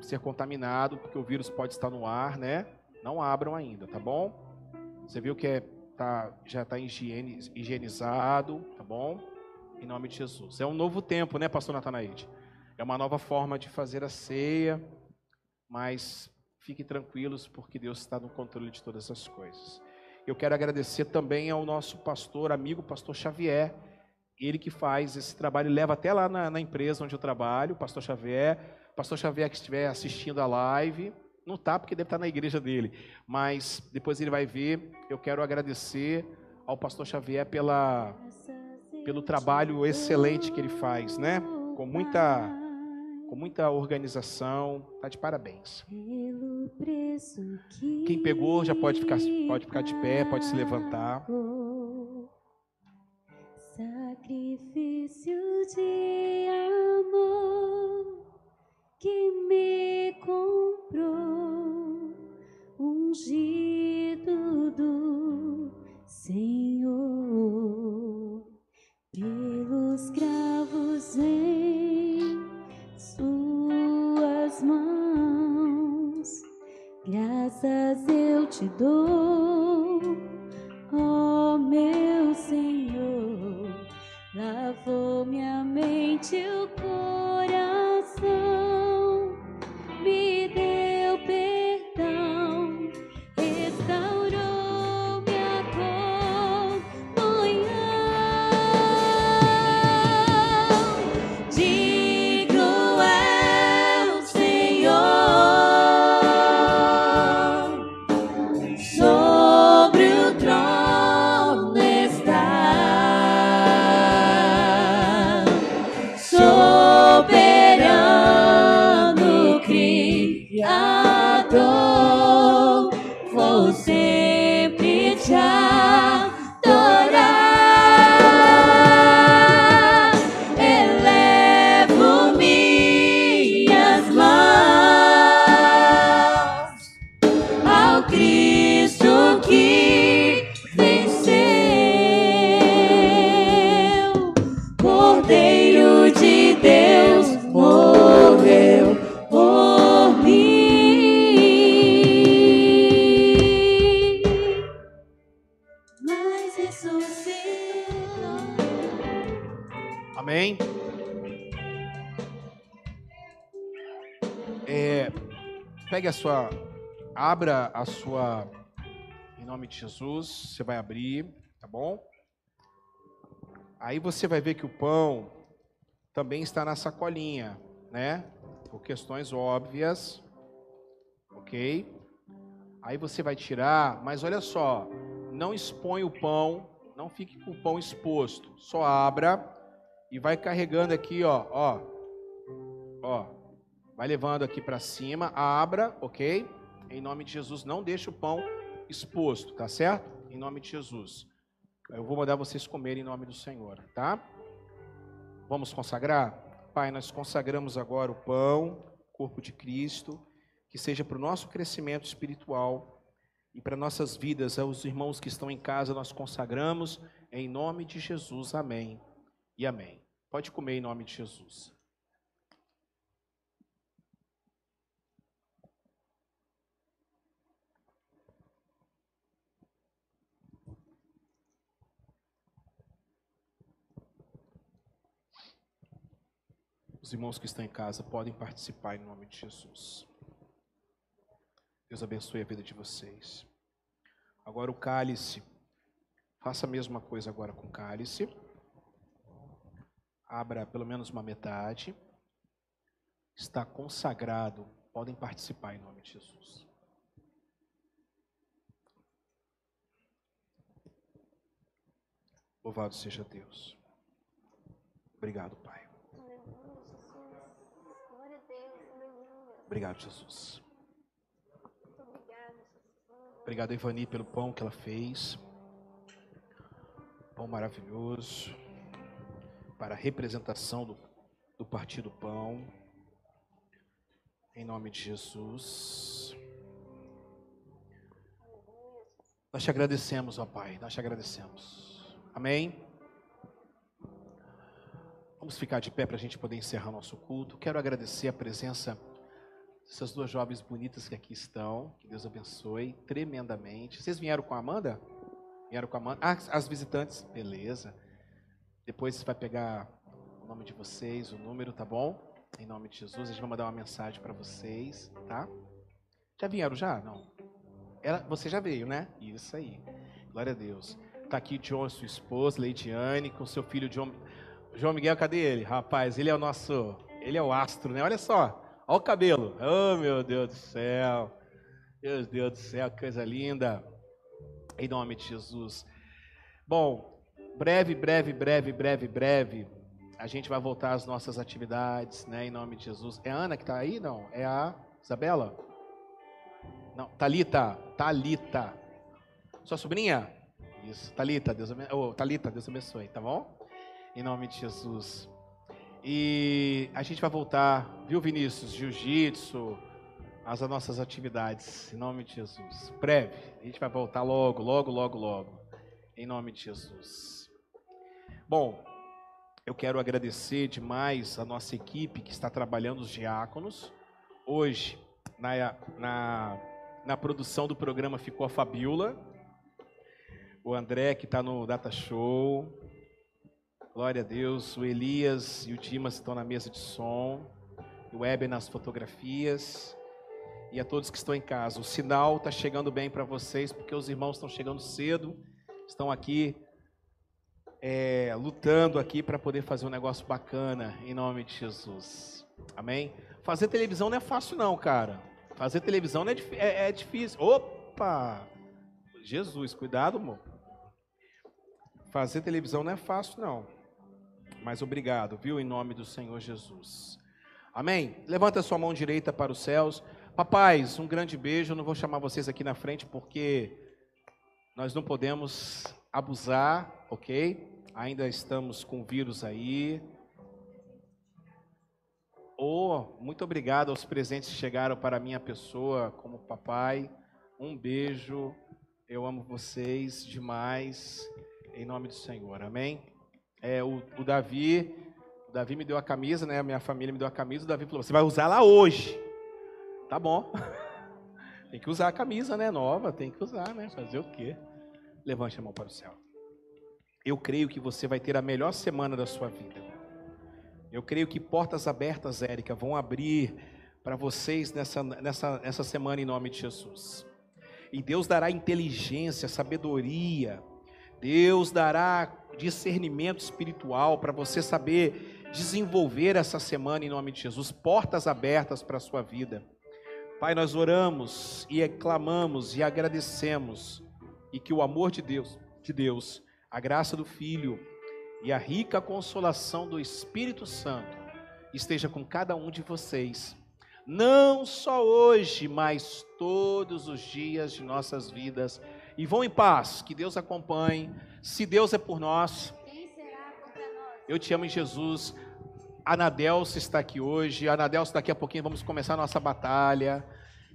ser contaminado, porque o vírus pode estar no ar, né? Não abram ainda, tá bom? Você viu que é, tá, já está higienizado, tá bom? Em nome de Jesus. É um novo tempo, né, pastor Natanaide? É uma nova forma de fazer a ceia, mas fiquem tranquilos, porque Deus está no controle de todas as coisas. Eu quero agradecer também ao nosso pastor, amigo, pastor Xavier, ele que faz esse trabalho, leva até lá na, na empresa onde eu trabalho, pastor Xavier. Pastor Xavier que estiver assistindo a live, não está porque deve estar na igreja dele, mas depois ele vai ver. Eu quero agradecer ao pastor Xavier pela, pelo trabalho excelente que ele faz, né? Com muita com muita organização, tá de parabéns. Quem pegou já pode ficar, pode ficar de pé, pode se levantar. Sacrifício de amor que me comprou, ungido do Senhor, pelos cravos em suas mãos, graças eu te dou, ó meu Senhor, lavou minha mente e o coração, pegue a sua, abra a sua, em nome de Jesus, você vai abrir, tá bom? Aí você vai ver que o pão também está na sacolinha, né? Por questões óbvias, ok? Aí você vai tirar, mas olha só, não expõe o pão, não fique com o pão exposto, só abra e vai carregando aqui, ó, ó, ó, vai levando aqui para cima, abra, ok? Em nome de Jesus, não deixe o pão exposto, tá certo? Em nome de Jesus. Eu vou mandar vocês comerem em nome do Senhor, tá? Vamos consagrar? Pai, nós consagramos agora o pão, corpo de Cristo, que seja para o nosso crescimento espiritual e para nossas vidas, aos irmãos que estão em casa, nós consagramos em nome de Jesus. Amém e amém. Pode comer em nome de Jesus. Os irmãos que estão em casa podem participar em nome de Jesus. Deus abençoe a vida de vocês. Agora o cálice. Faça a mesma coisa agora com o cálice. Abra pelo menos uma metade. Está consagrado. Podem participar em nome de Jesus. Louvado seja Deus. Obrigado, Pai. Obrigado, Jesus. Obrigado, Ivani, pelo pão que ela fez. Pão maravilhoso. Para a representação do, do Partido Pão. Em nome de Jesus. Nós te agradecemos, ó Pai. Nós te agradecemos. Amém. Vamos ficar de pé para a gente poder encerrar nosso culto. Quero agradecer a presença essas duas jovens bonitas que aqui estão. Que Deus abençoe tremendamente. Vocês vieram com a Amanda? Vieram com a Amanda? Ah, as visitantes. Beleza. Depois vai pegar o nome de vocês, o número, tá bom? Em nome de Jesus, a gente vai mandar uma mensagem para vocês, tá? Já vieram já? Não. Ela, você já veio, né? Isso aí. Glória a Deus. Tá aqui John, sua esposa, Leidiane, com seu filho John. João Miguel, cadê ele? Rapaz, ele é o nosso, ele é o astro, né? Olha só. Olha o cabelo. Oh, meu Deus do céu. Meu Deus do céu, coisa linda. Em nome de Jesus. Bom, breve, breve, breve, breve, breve, a gente vai voltar às nossas atividades, né? Em nome de Jesus. É a Ana que está aí? Não. É a Isabela? Não. Talita. Talita. Sua sobrinha? Isso. Talita, Deus abençoe. Oh, Talita, Deus abençoe, tá bom? Em nome de Jesus. E a gente vai voltar, viu, Vinícius? Jiu-jitsu, as nossas atividades, em nome de Jesus. Breve, a gente vai voltar logo, logo, logo, logo, em nome de Jesus. Bom, eu quero agradecer demais a nossa equipe que está trabalhando os diáconos. Hoje, na, na, na produção do programa ficou a Fabiola, o André que está no Data Show, Glória a Deus. O Elias e o Dimas estão na mesa de som. O Weber nas fotografias. E a todos que estão em casa. O sinal está chegando bem para vocês, porque os irmãos estão chegando cedo. Estão aqui é, lutando aqui para poder fazer um negócio bacana, em nome de Jesus. Amém? Fazer televisão não é fácil, não, cara. Fazer televisão é, é, é difícil. Opa! Jesus, cuidado, amor. Fazer televisão não é fácil, não. Mas obrigado, viu, em nome do Senhor Jesus. Amém? Levanta sua mão direita para os céus. Papais, um grande beijo. Eu não vou chamar vocês aqui na frente porque nós não podemos abusar, ok? Ainda estamos com vírus aí. Oh, muito obrigado aos presentes que chegaram para minha pessoa como papai. Um beijo. Eu amo vocês demais. Em nome do Senhor. Amém? É, o, o, Davi, o Davi me deu a camisa, né? A minha família me deu a camisa. O Davi falou: Você vai usar ela hoje? Tá bom. tem que usar a camisa, né? Nova, tem que usar, né? Fazer o quê? Levante a mão para o céu. Eu creio que você vai ter a melhor semana da sua vida. Eu creio que portas abertas, Érica, vão abrir para vocês nessa, nessa, nessa semana em nome de Jesus. E Deus dará inteligência, sabedoria, Deus dará discernimento espiritual para você saber desenvolver essa semana em nome de Jesus, portas abertas para a sua vida. Pai, nós oramos e clamamos e agradecemos e que o amor de Deus, de Deus, a graça do Filho e a rica consolação do Espírito Santo esteja com cada um de vocês, não só hoje, mas todos os dias de nossas vidas. E vão em paz, que Deus acompanhe. Se Deus é por nós, eu te amo em Jesus. Anadelso está aqui hoje. Anadelso, daqui a pouquinho vamos começar a nossa batalha.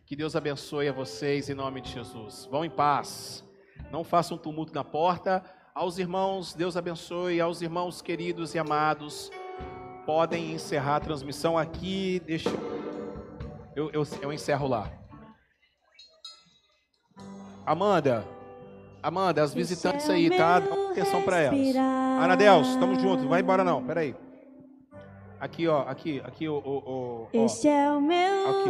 Que Deus abençoe a vocês em nome de Jesus. Vão em paz. Não façam tumulto na porta. Aos irmãos, Deus abençoe. Aos irmãos queridos e amados, podem encerrar a transmissão aqui. Deixa eu, eu, eu encerro lá. Amanda, Amanda, as visitantes aí, tá? Dá uma atenção para elas. Anadelso, tamo junto. Não vai embora não, peraí. Aqui, ó, aqui, aqui, o, ó. Este é o meu Aqui, ó.